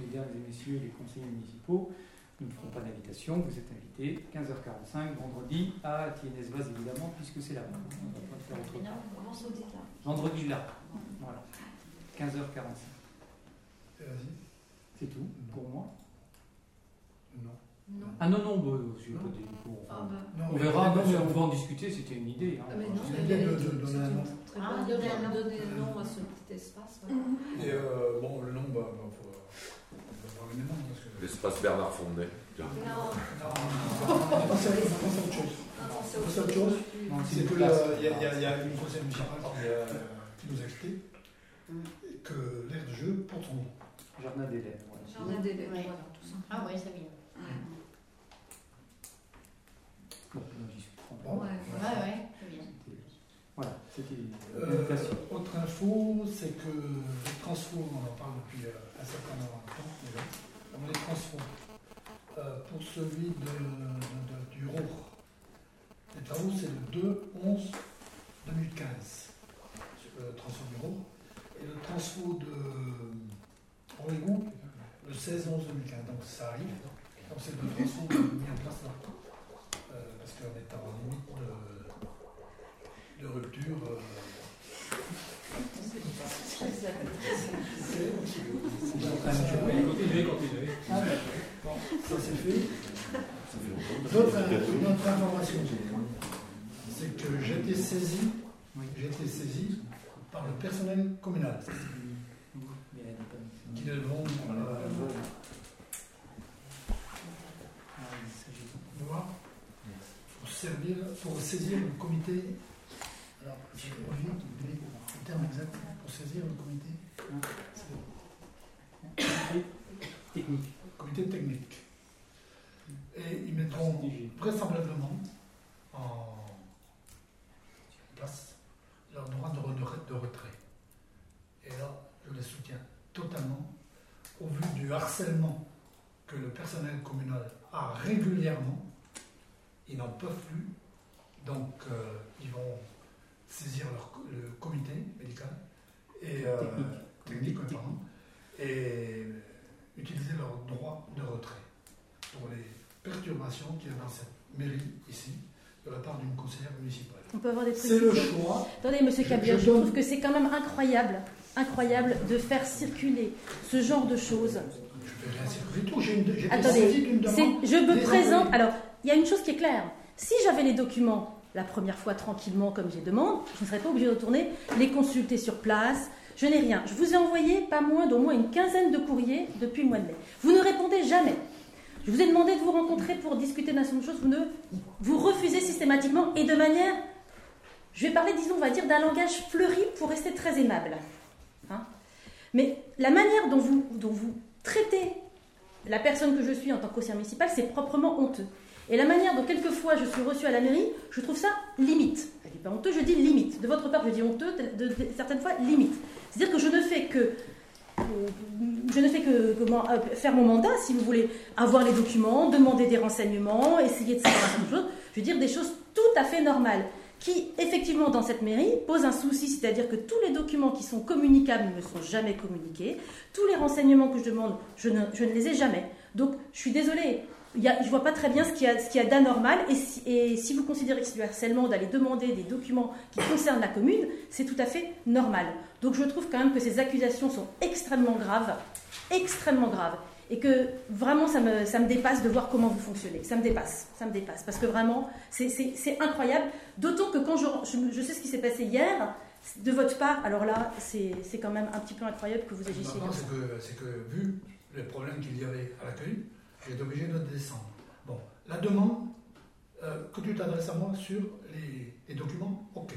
mesdames et messieurs les conseillers municipaux, nous ne ferons pas d'invitation, vous êtes invités 15h45 vendredi à Tiennes Vaz évidemment puisque c'est là. On va pas le faire autrement. Vendredi là. Voilà. 15h45.
Et Vas-y.
C'est tout pour moi?
Non.
Non.
Ah non, non, bah, je vais pas dire- bon,
Ah, bah.
Non,
on verra, non, mais on va en discuter, c'était une idée. hein.
Ah, mais non,
C'est
mais
de-
a-
de
c'est
donner un
une
nom.
très bonne idée de donner un nom à ce petit espace. ouais. *laughs*
Et euh, bon, le nom, bah, bah, faut, on va voir les noms parce que.
L'espace Bernard. Tiens.
Non,
Non, on va passer à on va passer à autre chose.
non, c'est autre
chose.
Non,
C'est que euh, il y, a- il y a- une conseil municipal qui, euh, qui nous a expliqué que l'aire de jeu porte son nom.
Jardin d'élèves. voilà.
Jardin d'élèves,
Ouais.
voilà, tout ça.
Ah oui, c'est bien.
Bon.
Ouais,
Ouais, ouais,
Voilà, c'était
Euh, autre info, c'est que les transferts, on en parle depuis euh, un certain nombre de temps déjà, donc les transferts, euh, pour celui de, de- de- du les travaux c'est le 2-11-2015, le transfert du Roure, et le transfert de Origou, le 16-11-2015, donc ça arrive, donc c'est le transfert mis en place là, Euh, est en limite de, de rupture. euh, ça c'est fait. D'autres une autre information, c'est que j'ai été saisi, j'ai été saisi par le personnel communal qui devront euh,
Ah, il s'agit de-
voir pour servir, pour saisir le comité. Alors, j'ai oublié le terme exact pour saisir le comité. C'est
Technique.
comité technique. Et ils mettront vraisemblablement en place leur droit de retrait. Et là, je les soutiens totalement au vu du harcèlement que le personnel communal a régulièrement ils n'en peuvent plus. Donc, euh, ils vont saisir leur, co- le comité médical et euh, technique, et utiliser leur droit de retrait pour les perturbations qu'il y a dans cette mairie ici de la part d'une conseillère municipale.
On peut avoir des
C'est le choix.
Attendez, monsieur
Je-
Cabioche,
je
je
donne-
trouve que c'est quand même incroyable, incroyable de faire circuler ce genre de choses.
Je fais rien circuler du tout. J'ai une-
Attendez, je me présente. Alors, il y a une chose qui est claire. Si j'avais les documents la première fois tranquillement, comme j'ai demande, je ne serais pas obligée de retourner les consulter sur place. Je n'ai rien. Je vous ai envoyé pas moins d'au moins une quinzaine de courriers depuis le mois de mai. Vous ne répondez jamais. Je vous ai demandé de vous rencontrer pour discuter d'un certain nombre de choses. Vous, ne, vous refusez systématiquement et de manière, je vais parler, disons, on va dire, d'un langage fleuri pour rester très aimable. Hein Mais la manière dont vous, dont vous traitez la personne que je suis en tant qu'ancien municipal, c'est proprement honteux. Et la manière dont quelquefois je suis reçue à la mairie, je trouve ça limite. Je dis pas honteux, je dis limite. De votre part, je dis honteux, de, certaines fois limite. C'est-à-dire que je ne fais que euh, je ne fais que euh, faire mon mandat, si vous voulez, avoir les documents, demander des renseignements, essayer de savoir un certain nombre de choses. Je veux dire des choses tout à fait normales, qui, effectivement, dans cette mairie, posent un souci, c'est-à-dire que tous les documents qui sont communicables ne sont jamais communiqués, tous les renseignements que je demande, je ne, je ne les ai jamais. Donc, je suis désolée, y a- je ne vois pas très bien ce qu'il y a, d'anormal, et si, et si vous considérez que c'est du harcèlement d'aller demander des documents qui concernent la commune, c'est tout à fait normal. Donc, je trouve quand même que ces accusations sont extrêmement graves, extrêmement graves. Et que vraiment, ça me, ça me dépasse de voir comment vous fonctionnez. Ça me dépasse, ça me dépasse. Parce que vraiment, c'est- incroyable. D'autant que quand je, je, je sais ce qui s'est passé hier, de votre part, alors là, c'est quand même un petit peu incroyable que vous agissiez
c'est que, que vu les problèmes qu'il y avait à l'accueil, j'ai été obligé de descendre. Bon, la demande, euh, que tu t'adresses à moi sur les, les documents, ok.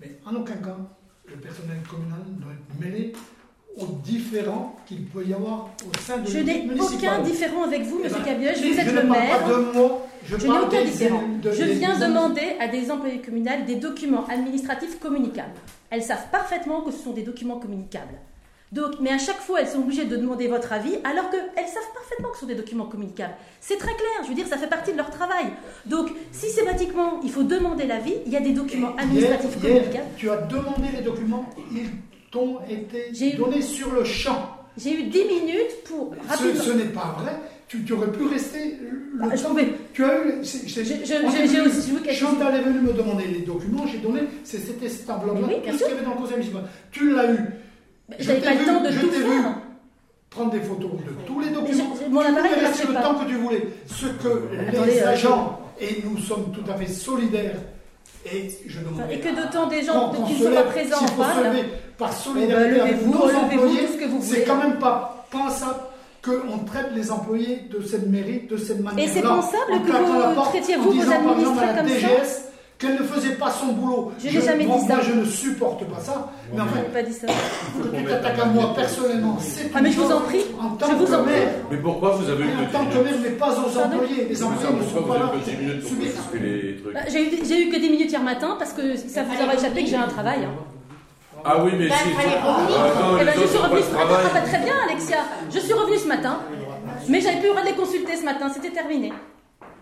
Mais en aucun cas, le personnel communal doit être mêlé aux différents qu'il peut y avoir au sein de
Je n'ai aucun différent avec vous,
Eh
monsieur
ben,
Cabioche. Vous êtes
je
le
ne parle
maire.
pas de moi, je,
Je n'ai aucun différent.
de-
Je viens
des-
demander à des employés communaux des documents administratifs communicables. Elles savent parfaitement que ce sont des documents communicables. Donc, mais à chaque fois, elles sont obligées de demander votre avis, alors qu'elles savent parfaitement que ce sont des documents communicables. C'est très clair, je veux dire, ça fait partie de leur travail. Donc, systématiquement, il faut demander l'avis, il y a des documents
Hier-
administratifs
hier,
communicables.
tu as demandé les documents, ils t'ont été donnés sur le champ.
J'ai eu 10 minutes pour
Ce,
rapidement.
ce n'est pas vrai. Tu, tu aurais pu rester le
je
temps.
pouvais.
Tu as eu.
j'ai- aussi- je
Chantal est venue me demander les documents, j'ai donné. C'était enveloppe-là,
Mais oui, bien
tout ce qu'il y avait dans le conseil municipal. Tu l'as eu. Je
j'avais
t'ai
pas le
vu-
temps de
je
tout faire.
vu prendre des photos de tous les documents.
j'ai- mon
Tu
appareil
pouvais
ne
rester
marchait
le
pas.
temps que tu voulais. Ce que
Attendez,
les
euh,
agents, et nous sommes tout à fait solidaires, et je demande.
Et que d'autant des gens qui ne sont pas présents en parlent.
par solidarité
ben,
avec nos
levez-vous,
employés,
tout ce que vous
c'est quand même pas pensable qu'on traite les employés de cette mairie de cette manière-là.
c'est pensable
En
que vous
la porte,
traitiez,
en
vous, vos administrés comme ça
qu'elle ne faisait pas son boulot.
Je n'ai jamais dit
moi,
ça.
Moi, je ne supporte pas ça. Mais enfin,
Je pas dit ça.
que tu t'attaques à moi personnellement, c'est
Ah, mais je vous en prie,
En tant
je vous
que
en prie.
maire,
Mais pourquoi vous avez eu
en
que
tant
10
que maire, mais pas aux
Pardon
employés. Les employés ne sont pas
vous
là.
avez que 10 minutes pour
subir.
expliquer les trucs
Bah, J'ai eu, que 10 minutes hier matin parce que ça vous aura échappé que j'ai un travail. hein.
Ah oui, mais
Bah,
Ah,
Eh ben, je suis revenue ce matin. très bien, Alexia. Je suis revenue ce matin. Mais j'avais plus le droit de les consulter ce matin. C'était terminé.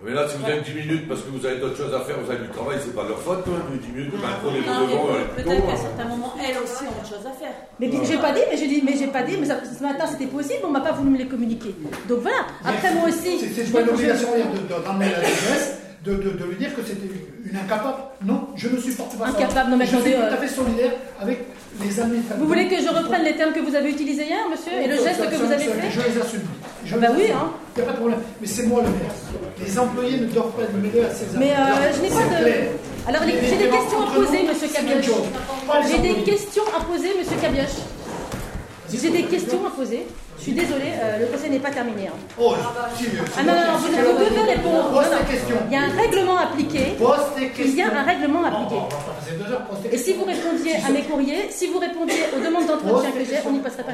Mais là, si vous avez 10 minutes parce que vous avez d'autres choses à faire, vous avez du travail, c'est pas leur faute, même. 10 minutes, ben, prenez-vous devant,
Peut-être qu'à certains moments, elles aussi ont autre chose à faire.
Mais j'ai pas dit, mais j'ai dit, mais j'ai pas dit, mais ça- ce matin c'était possible, on m'a pas voulu me les communiquer. Donc voilà. Après moi aussi.
C'est- une obligation de, de ramener la DGS, de, de, de lui dire que c'était une incapable. Non, je ne supporte pas ça.
Incapable, non, mais
je suis tout
euh,
à fait solidaire avec les administrateurs.
Vous voulez que je reprenne les termes que vous avez utilisés hier, monsieur, et le geste que vous avez fait
Je les assume. Je
Ah bah
les
oui,
assume.
hein.
Il n'y a pas de problème. Mais c'est moi le maire. Les employés ne doivent pas être mêlés à ces
Mais euh, je n'ai pas de.
clair.
Alors j'ai des questions à poser, monsieur Cabioche. J'ai des questions à poser, monsieur Cabioche. J'ai des questions à poser. Je suis désolée, euh, le conseil n'est pas terminé. hein.
Oh, si,
Ah non, non, non, vous, vous devez répondre.
Pose
Non, non.
tes questions.
Il y a un règlement appliqué.
Pose tes questions.
Il y a un règlement appliqué.
pas
Et si vous répondiez à mes courriers, si vous répondiez aux demandes d'entretien que j'ai, on n'y passerait pas.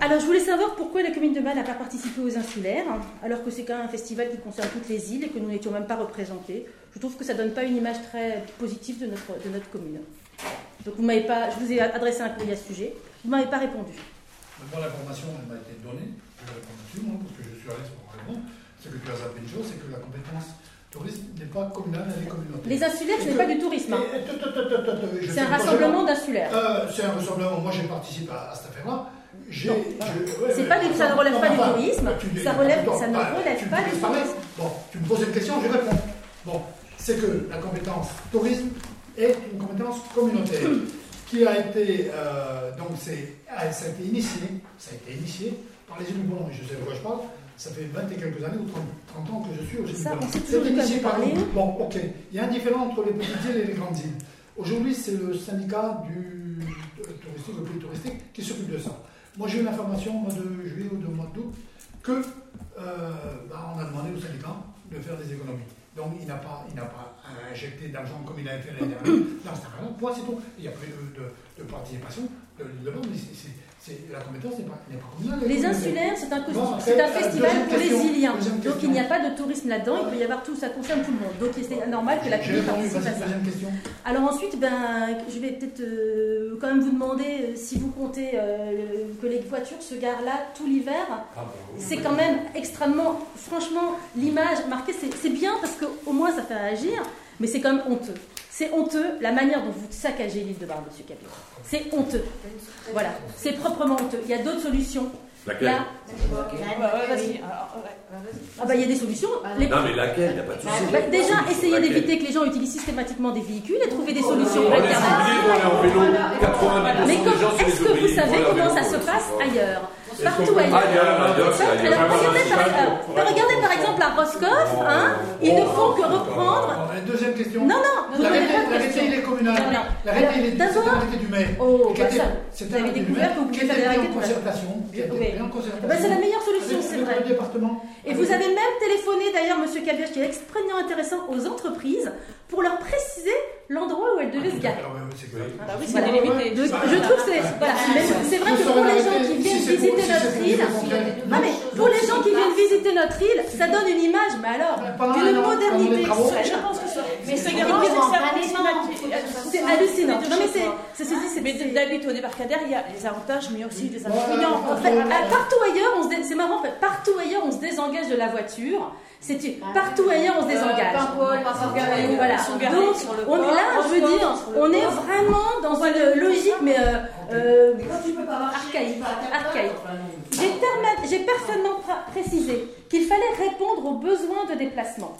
Alors, je voulais savoir pourquoi la commune de Bâle n'a pas participé aux insulaires, hein, alors que c'est quand même un festival qui concerne toutes les îles et que nous n'étions même pas représentés. Je trouve que ça donne pas une image très positive de notre, de notre commune. Donc, vous m'avez pas, je vous ai adressé un courrier à ce sujet, vous m'avez pas répondu.
Moi, l'information, elle m'a été donnée. Je vais répondre dessus, moi, parce que je suis à l'aise pour répondre. ce que tu as zappé une chose, c'est que la compétence tourisme n'est pas communale, elle est communautaire.
Les insulaires, ce n'est pas du tourisme. hein. C'est un rassemblement d'insulaires.
Euh, c'est un rassemblement, moi j'ai participé à, cette affaire-là. Je- ouais,
pas du- ça ne relève
non,
pas du tourisme,
dis-
ça relève-
attends,
ça ne
ah,
relève pas du tourisme.
Bon, tu me poses une question, je réponds. Bon, c'est que la compétence tourisme est une compétence communautaire qui a été, euh, donc c'est, ah, ça a été initié, ça a été initié par les élus bons, je sais de quoi je parle, ça fait 20 et quelques années ou 30, 30 ans que je suis aux blancs.
on sait
C'est
de
initié par. Bon, ok, il y a un différent entre les petites îles et les grandes îles. Aujourd'hui, c'est le syndicat du euh, touristique, le pays touristique, qui s'occupe de ça. Moi, j'ai eu l'information au mois de juillet ou au mois d'août que euh, bah, on a demandé au syndicat de faire des économies. Donc, il n'a pas, il n'a pas injecté d'argent comme il avait fait l'année dernière dans cette affaire-là. Point, c'est tout. Il n'y a plus de, de- participation de de La compétence n'est pas, pas communale.
Les insulaires, c'est un,
Bon, après,
c'est un festival pour les Iliens. Donc il n'y a pas de tourisme là-dedans, il peut y avoir tout, ça concerne tout le monde. Donc c'est normal que la
répondu,
participe à ça. Alors ensuite, ben, je vais peut-être euh, quand même vous demander euh, si vous comptez euh, que les voitures se garent là tout l'hiver.
Ah, oui.
C'est quand même extrêmement, franchement, l'image marquée, c'est bien parce qu'au moins ça fait réagir, mais c'est quand même honteux. C'est honteux la manière dont vous saccagez l'île de Bar, monsieur Capio. C'est honteux. Voilà, c'est proprement honteux. Il y a d'autres solutions.
Laquelle
Là,
ouais, vas-y.
ah bah il y a des solutions. Les-
Non, mais laquelle? Il n'y a pas de souci.
bah, déjà, essayez d'éviter que les gens utilisent systématiquement des véhicules et trouver des solutions
Oh, les
alternatives.
oubliés, on est en vélo. 90%
Mais comme- est-ce que vous savez comment ça se passe ailleurs? Partout
Ah,
ailleurs. regardez par, exemple à Roscoff, hein, ils ne font que reprendre.
Bon, et deuxième question.
Non, non, vous n'avez
L'arrêté
pas de
l'arrêté,
question.
il est communal. L'arrêté, il est du maire.
Oh, bah vous
un
avez
arrêté du
découvert
maire
que vous pouvez faire
en
de
concertation.
Bah, c'est la meilleure solution, c'est vrai. Et vous avez même téléphoné d'ailleurs, Monsieur Cabioche, qui est extrêmement intéressant aux entreprises pour leur préciser l'endroit où elles devaient se garer.
Bah
je trouve que c'est voilà, mais c'est vrai que pour les gens qui viennent visiter notre île, ah mais pour les gens qui viennent visiter notre île, ça donne une image, mais alors d'une modernité
Je pense que ça. Mais c'est hallucinant.
C'est hallucinant. Non mais c'est, ceci dit, c'est
Mais d'habitude, au débarcadère, il y a les avantages, mais aussi
Ouais.
inconvénients.
En fait, à- partout ailleurs, on se dé- c'est marrant, en fait, partout ailleurs, on se désengage de la voiture. C'est partout ailleurs, on se désengage. Voilà.
Garés
Donc, on est là, je veux dire, on est vraiment dans une logique, mais euh, euh, archaïque. archaïque. J'ai personnellement précisé qu'il fallait répondre aux besoins de déplacement.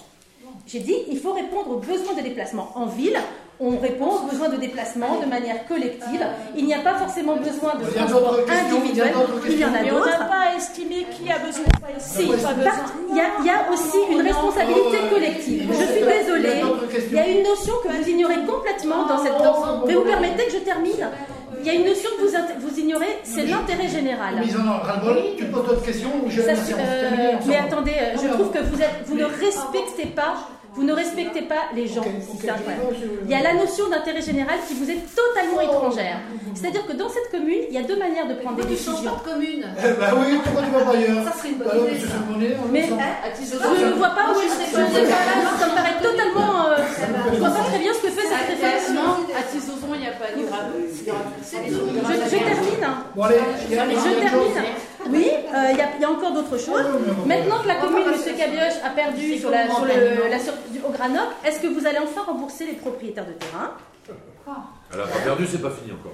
J'ai dit, il faut répondre aux besoins de déplacement. En ville, on répond aux besoins de déplacement de manière collective. Il n'y a pas forcément besoin de transport
d'autres
individuel.
il y d'autres
en a
Mais on n'a
d'autres.
pas estimé qui a besoin
Si, il y, a, il y a aussi une responsabilité collective. Je suis désolée. Il y a une notion que vous ignorez complètement dans cette. Mais vous permettez que je termine Il y a une notion que vous, vous ignorez, c'est l'intérêt général.
Mais ils en ont ras-le-bol. Tu te poses d'autres questions ou je
Ça,
merci, on
euh, mais attendez, euh, je
Non,
trouve
non.
que vous, êtes, vous ne respectez pas, vous ne respectez pas les gens.
Ok,
ici,
ok,
c'est incroyable.
je- je-
Il y a la notion d'intérêt général qui vous est totalement étrangère. C'est-à-dire que dans cette commune, il y a deux manières de prendre des décisions.
commune.
Eh ben oui, pourquoi tu vas pas ailleurs
Ça serait une bonne idée,
Mais- Je ne vois pas où est je ne sais pas là, ça me paraît totalement. euh, je vois pas très bien ce que fait cette réflexion.
À Tisozon, il n'y a pas de grave.
Je, termine. Je termine. Oui, euh, il y, a- il y a encore d'autres choses. Maintenant que la commune, M. Cabioche, a perdu sur la, sur le, la sur- du- au Granoc, est-ce que vous allez enfin rembourser les propriétaires de terrain?
Elle a pas perdu, c'est pas fini encore.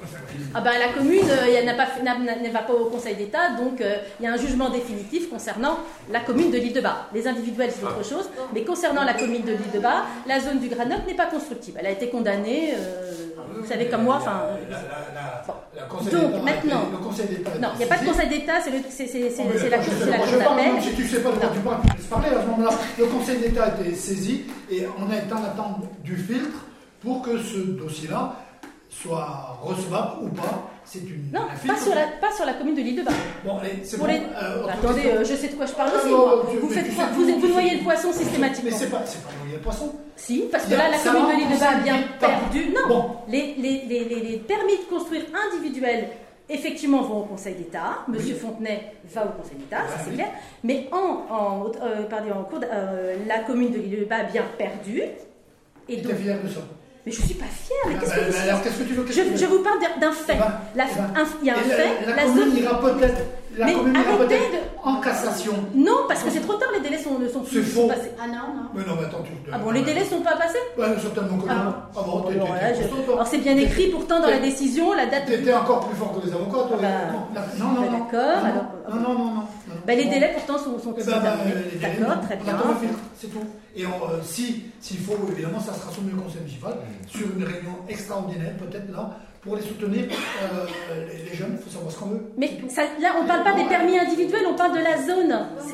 ah ben, La commune euh, elle n'a n'a- n'a- ne va pas au Conseil d'État, donc euh, il y a un jugement définitif concernant la commune de l'île de Bas. Les individuels, c'est autre chose, mais concernant la commune de l'île de Bas, la zone du Granoc n'est pas constructible. Elle a été condamnée, euh, vous savez comme moi, enfin...
La- la- la-
Bon.
la Conseil
Donc, maintenant-
été- le Conseil d'État a
Non, il n'y a pas de. Conseil d'État, c'est le- c'est- c'est- c'est-
mais
c'est la, Cour
je parle,
d'appel.
tu sais pas de quoi tu parles, tu laisses parler à ce moment-là. Le Conseil d'État a été saisi et on est en attente du filtre pour que ce dossier-là soit recevable ou pas. C'est une.
Non, pas sur, la, pas sur la commune de l'île de Bas.
Bon, allez, c'est bon.
les-
euh, autre
Attendez, euh, je sais de quoi je parle
Ah,
aussi,
non,
moi.
tu-
Vous,
mais
faites, vous, vous noyez le poisson
Mais
systématiquement.
c'est pas, c'est pas noyer le poisson.
Si, parce que là, la commune de l'île de Bas a bien perdu. Non,
Bon.
les, permis de construire individuels, effectivement, vont au Conseil d'État. Monsieur Fontenay va au Conseil d'État, ça c'est
oui.
clair. Mais en, en, euh, pardon, en cours de- la commune de l'île de Bas a bien perdu. Et
Tu
donc, mais je suis pas fière. Mais
Ah,
qu'est-ce
bah,
que
bah,
vous
alors, qu'est-ce que tu veux que
je, je vous parle d'un- fait.
Eh ben,
La-
eh ben,
un- Il y a un
Et la-
fait.
La,
La
commune
zone
ira peut-être. La
Mais
commune
arrêtez de-
en cassation.
Non, parce que c'est trop tard, les délais sont, ne sont plus
faux.
passés.
Ah non, non.
Mais non, mais attends, tu.
Ah bon, les délais sont pas passés?
Ouais, certainement que non.
Ah.
Ah bon, t'es- t'es-
Alors je- c'est bien écrit pourtant dans la décision, la date.
T'étais encore plus fort que les avocats, toi.
Bah,
non, non, non.
D'accord,
non,
alors.
Non, non, non, non. non.
Bah, les délais pourtant sont, sont
Eh ben, bah,
terminés.
les délais,
D'accord, très
On
bien.
c'est tout. Et on, euh, si, s'il faut, évidemment, ça sera soumis au conseil municipal sur une réunion extraordinaire, peut-être là, pour les soutenir, euh, les, les jeunes, il faut savoir ce qu'on veut.
Mais ça- là, on parle pas des permis individuels, on parle de la zone.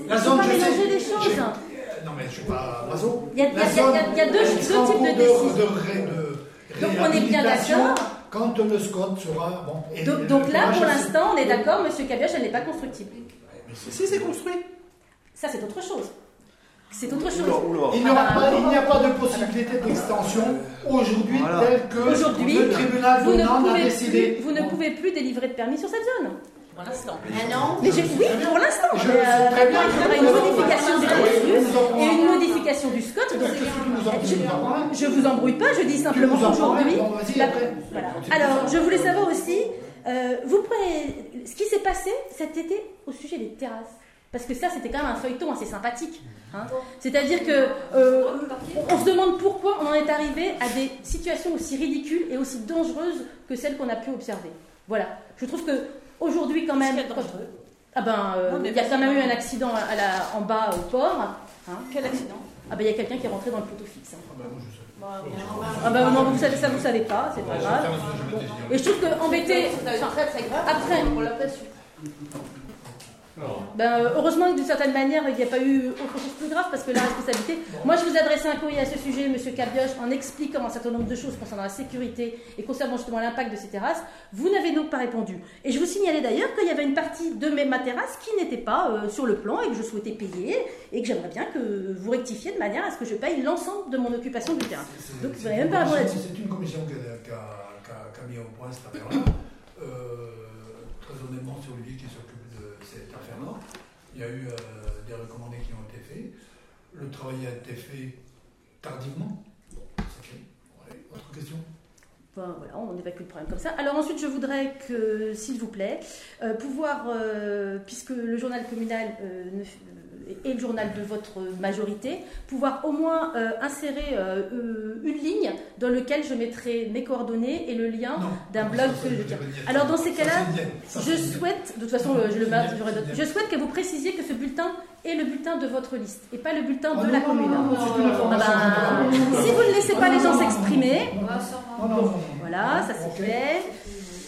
La zone,
pas mélanger les choses.
Euh, Non, mais je suis pas oiseau.
Il y a- il y a-
La
il y a-
zone,
y a deux- types de décisions.
de, ré- de
Donc, on est bien d'accord.
Quand le SCOT sera. Bon,
Donc, donc là, pour l'instant, on est d'accord, Monsieur Cabioche, elle n'est pas constructible.
Si, c'est construit.
Ça, c'est autre chose. C'est autre chose.
Il n'y aura
Ah,
pas- a pas de possibilité d'extension aujourd'hui
Voilà.
telle que le tribunal
vous
de
ne,
Nantes a
pouvez
décidé.
plus, vous ne pouvez plus délivrer de permis sur cette zone.
Pour l'instant.
Ah non.
Mais j'ai- oui, pour l'instant.
Je
euh,
très bien.
il faudra une modification du
Ah
statut et une modification du SCOT. Donc, je vous embrouille pas, je dis simplement aujourd'hui. Voilà. Alors, je voulais savoir aussi, euh, vous prenez ce qui s'est passé cet été au sujet des terrasses. Parce que ça, c'était quand même un feuilleton assez sympathique. hein. C'est-à-dire que euh, on se demande pourquoi on en est arrivé à des situations aussi ridicules et aussi dangereuses que celles qu'on a pu observer. Voilà. Je trouve que aujourd'hui, quand même, ah ben, euh,
Non,
il y a quand même eu un accident à la- en bas au port. hein.
Quel accident?
Ah ben, il y a quelqu'un qui est rentré dans le poteau fixe. hein.
Ah ben, moi, je sais.
Ah ben non, vous savez, ça vous savez pas, c'est pas grave. Et je trouve que embêter. Après,
On l'a pas su.
Ben, euh, heureusement que d'une certaine manière, il n'y a pas eu autre chose plus grave parce que la responsabilité. Moi, je vous adressais un courrier à ce sujet, Monsieur Cabioche, en expliquant un certain nombre de choses concernant la sécurité et concernant justement l'impact de ces terrasses. Vous n'avez donc pas répondu. Et je vous signalais d'ailleurs qu'il y avait une partie de mes, ma terrasse qui n'était pas euh, sur le plan et que je souhaitais payer et que j'aimerais bien que vous rectifiez de manière à ce que je paye l'ensemble de mon occupation du terrain. Donc, vous n'avez même pas répondu là-dessus.
C'est une commission qui a, qui a- qui a- mis au point cette affaire-là. Euh, très honnêtement, c'est Olivier qui de Il y a eu euh, des recommandés qui ont été faits. Le travail a été fait tardivement. Fait. Ouais. Autre question?
Enfin, voilà, on évacue le problème comme ça. Alors ensuite, je voudrais que, s'il vous plaît, euh, pouvoir, euh, puisque le journal communal euh, ne est le journal de votre majorité, pouvoir au moins euh, insérer euh, euh, une ligne dans laquelle je mettrai mes coordonnées et le lien d'un blog
ça, ça,
que je tiens. Alors dans ces cas-là, je souhaite, de toute façon, je le je souhaite que vous précisiez que ce bulletin est le bulletin de votre liste et pas le bulletin
Ah
de
non,
la
non,
commune.
non,
Ah ben, si vous ne laissez pas les gens s'exprimer, voilà, ça c'est fait.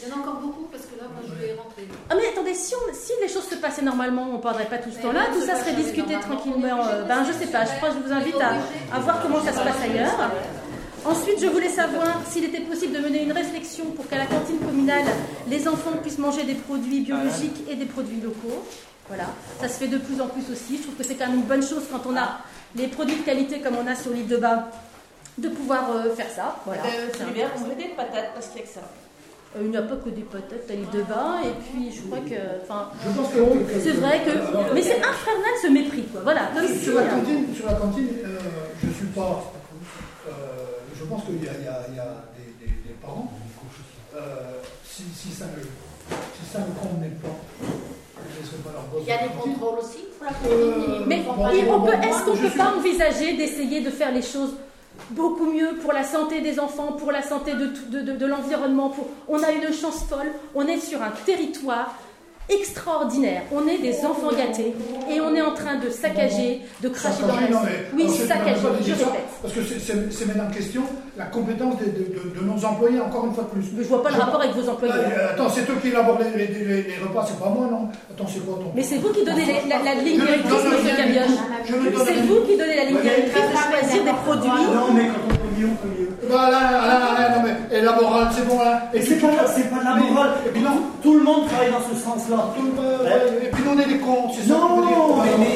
Il y en a encore beaucoup parce que là, moi, je vais rentrer.
Ah mais attendez, si, on- si les choses se passaient normalement, on ne parlerait pas tout ce temps-là, tout ça serait discuté tranquillement. euh, ben je sais pas, je crois que je vous invite à, à voir comment ça se passe ailleurs. Ensuite, je voulais savoir s'il était possible de mener une réflexion pour qu'à la cantine communale, les enfants puissent manger des produits biologiques et des produits locaux. Voilà, ça se fait de plus en plus aussi. Je trouve que c'est quand même une bonne chose quand on a les produits de qualité comme on a sur l'île de Bas, de pouvoir euh, faire ça. Voilà. C'est un-
L'hiver, on met des patates parce qu'il y a que ça.
Euh, Il n'y a pas que des patates à l'île de Bas, et puis je crois que. Enfin,
Je pense que-
bon,
que-
c'est vrai que. Mais c'est infernal ce mépris, quoi. Voilà. Comme si,
Sur la cantine, sur la cantine euh, je suis pas. euh, je pense qu'il y a, il y a- il y a des, des- des parents. euh, si, si ça ne, si ça ne convenait pas, je ne laisserai pas leur gosse.
Il y a des contrôles aussi pour la
Euh,
cantine.
Mais
les
on peut, est-ce qu'on
je
peut pas envisager d'essayer de faire les choses beaucoup mieux pour la santé des enfants, pour la santé de, l'environnement. On a une chance folle, on est sur un territoire extraordinaire, on est des enfants gâtés et on est en train de saccager, de cracher dans la
Non,
nature.
mais-
Oui, saccager, je répète.
Parce que c'est- maintenant en question la compétence de, de- de- de nos employés, encore une fois de plus.
Mais je vois pas le rapport avec vos employés.
Euh, attends, c'est eux qui élaborent les, les- les- les repas, c'est pas moi, non? Attends, c'est quoi ton.
Mais c'est vous qui donnez les- la, la ligne directrice,
rien.
Cabioche. C'est vous qui donnez la ligne directrice de choisir des produits.
Non, mais quand on peut mieux, on peut mieux.
Bah là, là, là, non mais, et la morale, c'est bon là.
Et c'est pas, c'est pas de la morale.
Et puis non,
Tout le monde travaille dans ce sens-là.
tout le monde, ouais, et puis nous on est des cons, c'est ça.
Non, mais,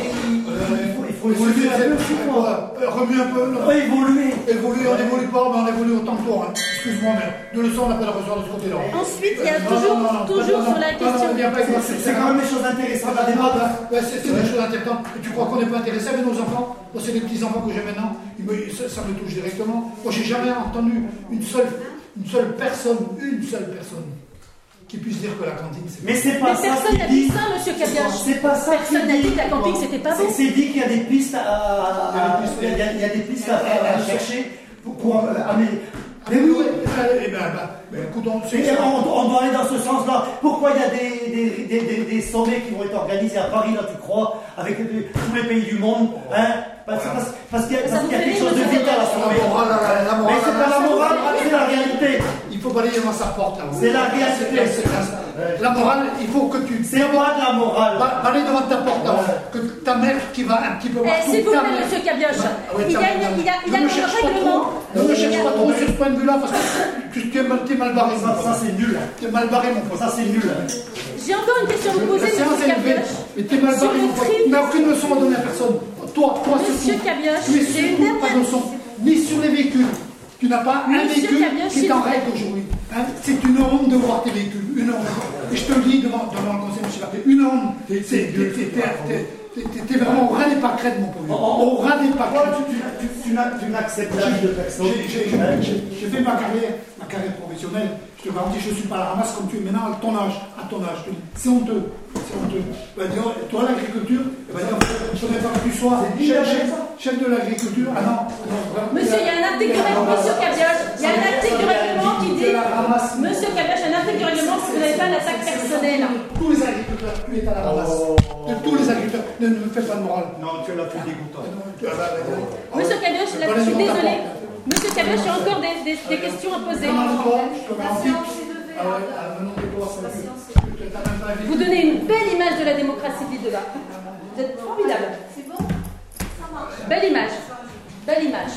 mais faut, il faut
c'est-
évoluer un peu aussi, quoi.
euh, Remue un peu,
On va évoluer.
Évoluer, on n'évolue pas, mais on évolue autant que toi. Hein. Excuse-moi, mais de leçon, on n'a pas de ressort de ce côté-là.
Ensuite, il y a toujours,
non, non,
toujours
non,
sur la
non,
question.
C'est quand même des choses intéressantes à débattre.
bah, c'est des choses intéressantes. Et tu crois qu'on n'est pas intéressé avec nos enfants? Moi, c'est les petits-enfants que j'ai maintenant. Ils me- ça, ça me touche directement. Moi, j'ai jamais entendu une seule, une seule personne, une seule personne qui puisse dire que la cantine c'est
Mais c'est
Mais
pas ça
personne
qui
n'a
dit.
dit ça, monsieur Cabiage.
C'est pas ça
Personne n'a
dit.
dit que la camping c'était pas
C'est-
bon.
C'est dit qu'il y a des pistes à, à-
Il y a des pistes,
il y a- il y a des pistes à, à chercher pour, pour améliorer.
Mais oui, eh ben, ben, ben, écoute, on sait
Et
ça.
on, on doit aller dans ce sens-là. Pourquoi il y a des, des, des, des- des sommets qui vont être organisés à Paris, là, tu crois, avec tous les pays du monde hein parce, parce, parce qu'il y a,
Ça
parce
vous
qu'il y a
fait
quelque chose de vital à
La
sauver.
morale, la, la
Mais
morale,
c'est pas la morale, c'est la réalité.
Il faut balayer devant sa porte. là.
C'est la réalité.
La morale, il faut que tu
C'est pas de la morale.
ba- balayer devant ta porte. Que ta mère qui va un petit peu
Eh,
partout.
S'il vous plaît,
mère-
monsieur Cabioche,
Ah ouais,
il y a, une- il y a, il y a
Ne me
dans
cherche
le
pas
règlement.
trop. Ne me cherche pas trop sur ce point de vue-là parce que tu t'es mal, barré.
Ça, c'est nul.
T'es mal barré, mon pote.
Ça, c'est nul.
J'ai encore une question à vous poser, monsieur. Cabioche.
Mais t'es mal barré, Tu n'as aucune leçon à donner à personne. Toi, toi
Monsieur. Cabioche,
Tu es
j'ai une
surtout pas de
dernière-
leçon. Ni sur les véhicules. Tu n'as pas un
Monsieur
véhicule qui est en règle aujourd'hui. Hein, c'est une honte de voir tes véhicules. Une honte. Et je te le dis devant, devant le conseil municipal. Une honte. C'est- t'es- vraiment au ras des pâquerettes, mon pauvre. Au ras des
Pourquoi
pâquerettes.
tu, n'acceptes vie de personne
J'ai- fait ma carrière, ma carrière professionnelle. Je te garantis, je ne suis pas à la ramasse comme tu es maintenant à ton âge. À ton âge. C'est honteux. C'est honteux. Ben, toi, l'agriculture, eh ben, je ne pas que tu sois chef, chef- chef de l'agriculture. Ah non, non, vraiment.
Monsieur, il y a un article du règlement, monsieur Cabioche, il y a un article du règlement qui dit, monsieur Cabioche, vous n'avez pas d'attaque personnelle.
Tous les agriculteurs, tu es à la ramasse. De tous les agriculteurs. Ne, ne me fais pas de morale.
Non, tu es là, tu es dégoûtant.
Ah non, tu- ah bah, bah, bah,
Monsieur Cabioche, là, je suis désolée. Monsieur Cabioche, j'ai encore des, des- des questions à poser.
La.
Ah ah,
La.
Vous donnez une belle image de la démocratie de là. Vous êtes formidable.
C'est bon? Ça marche.
Belle image. Belle image.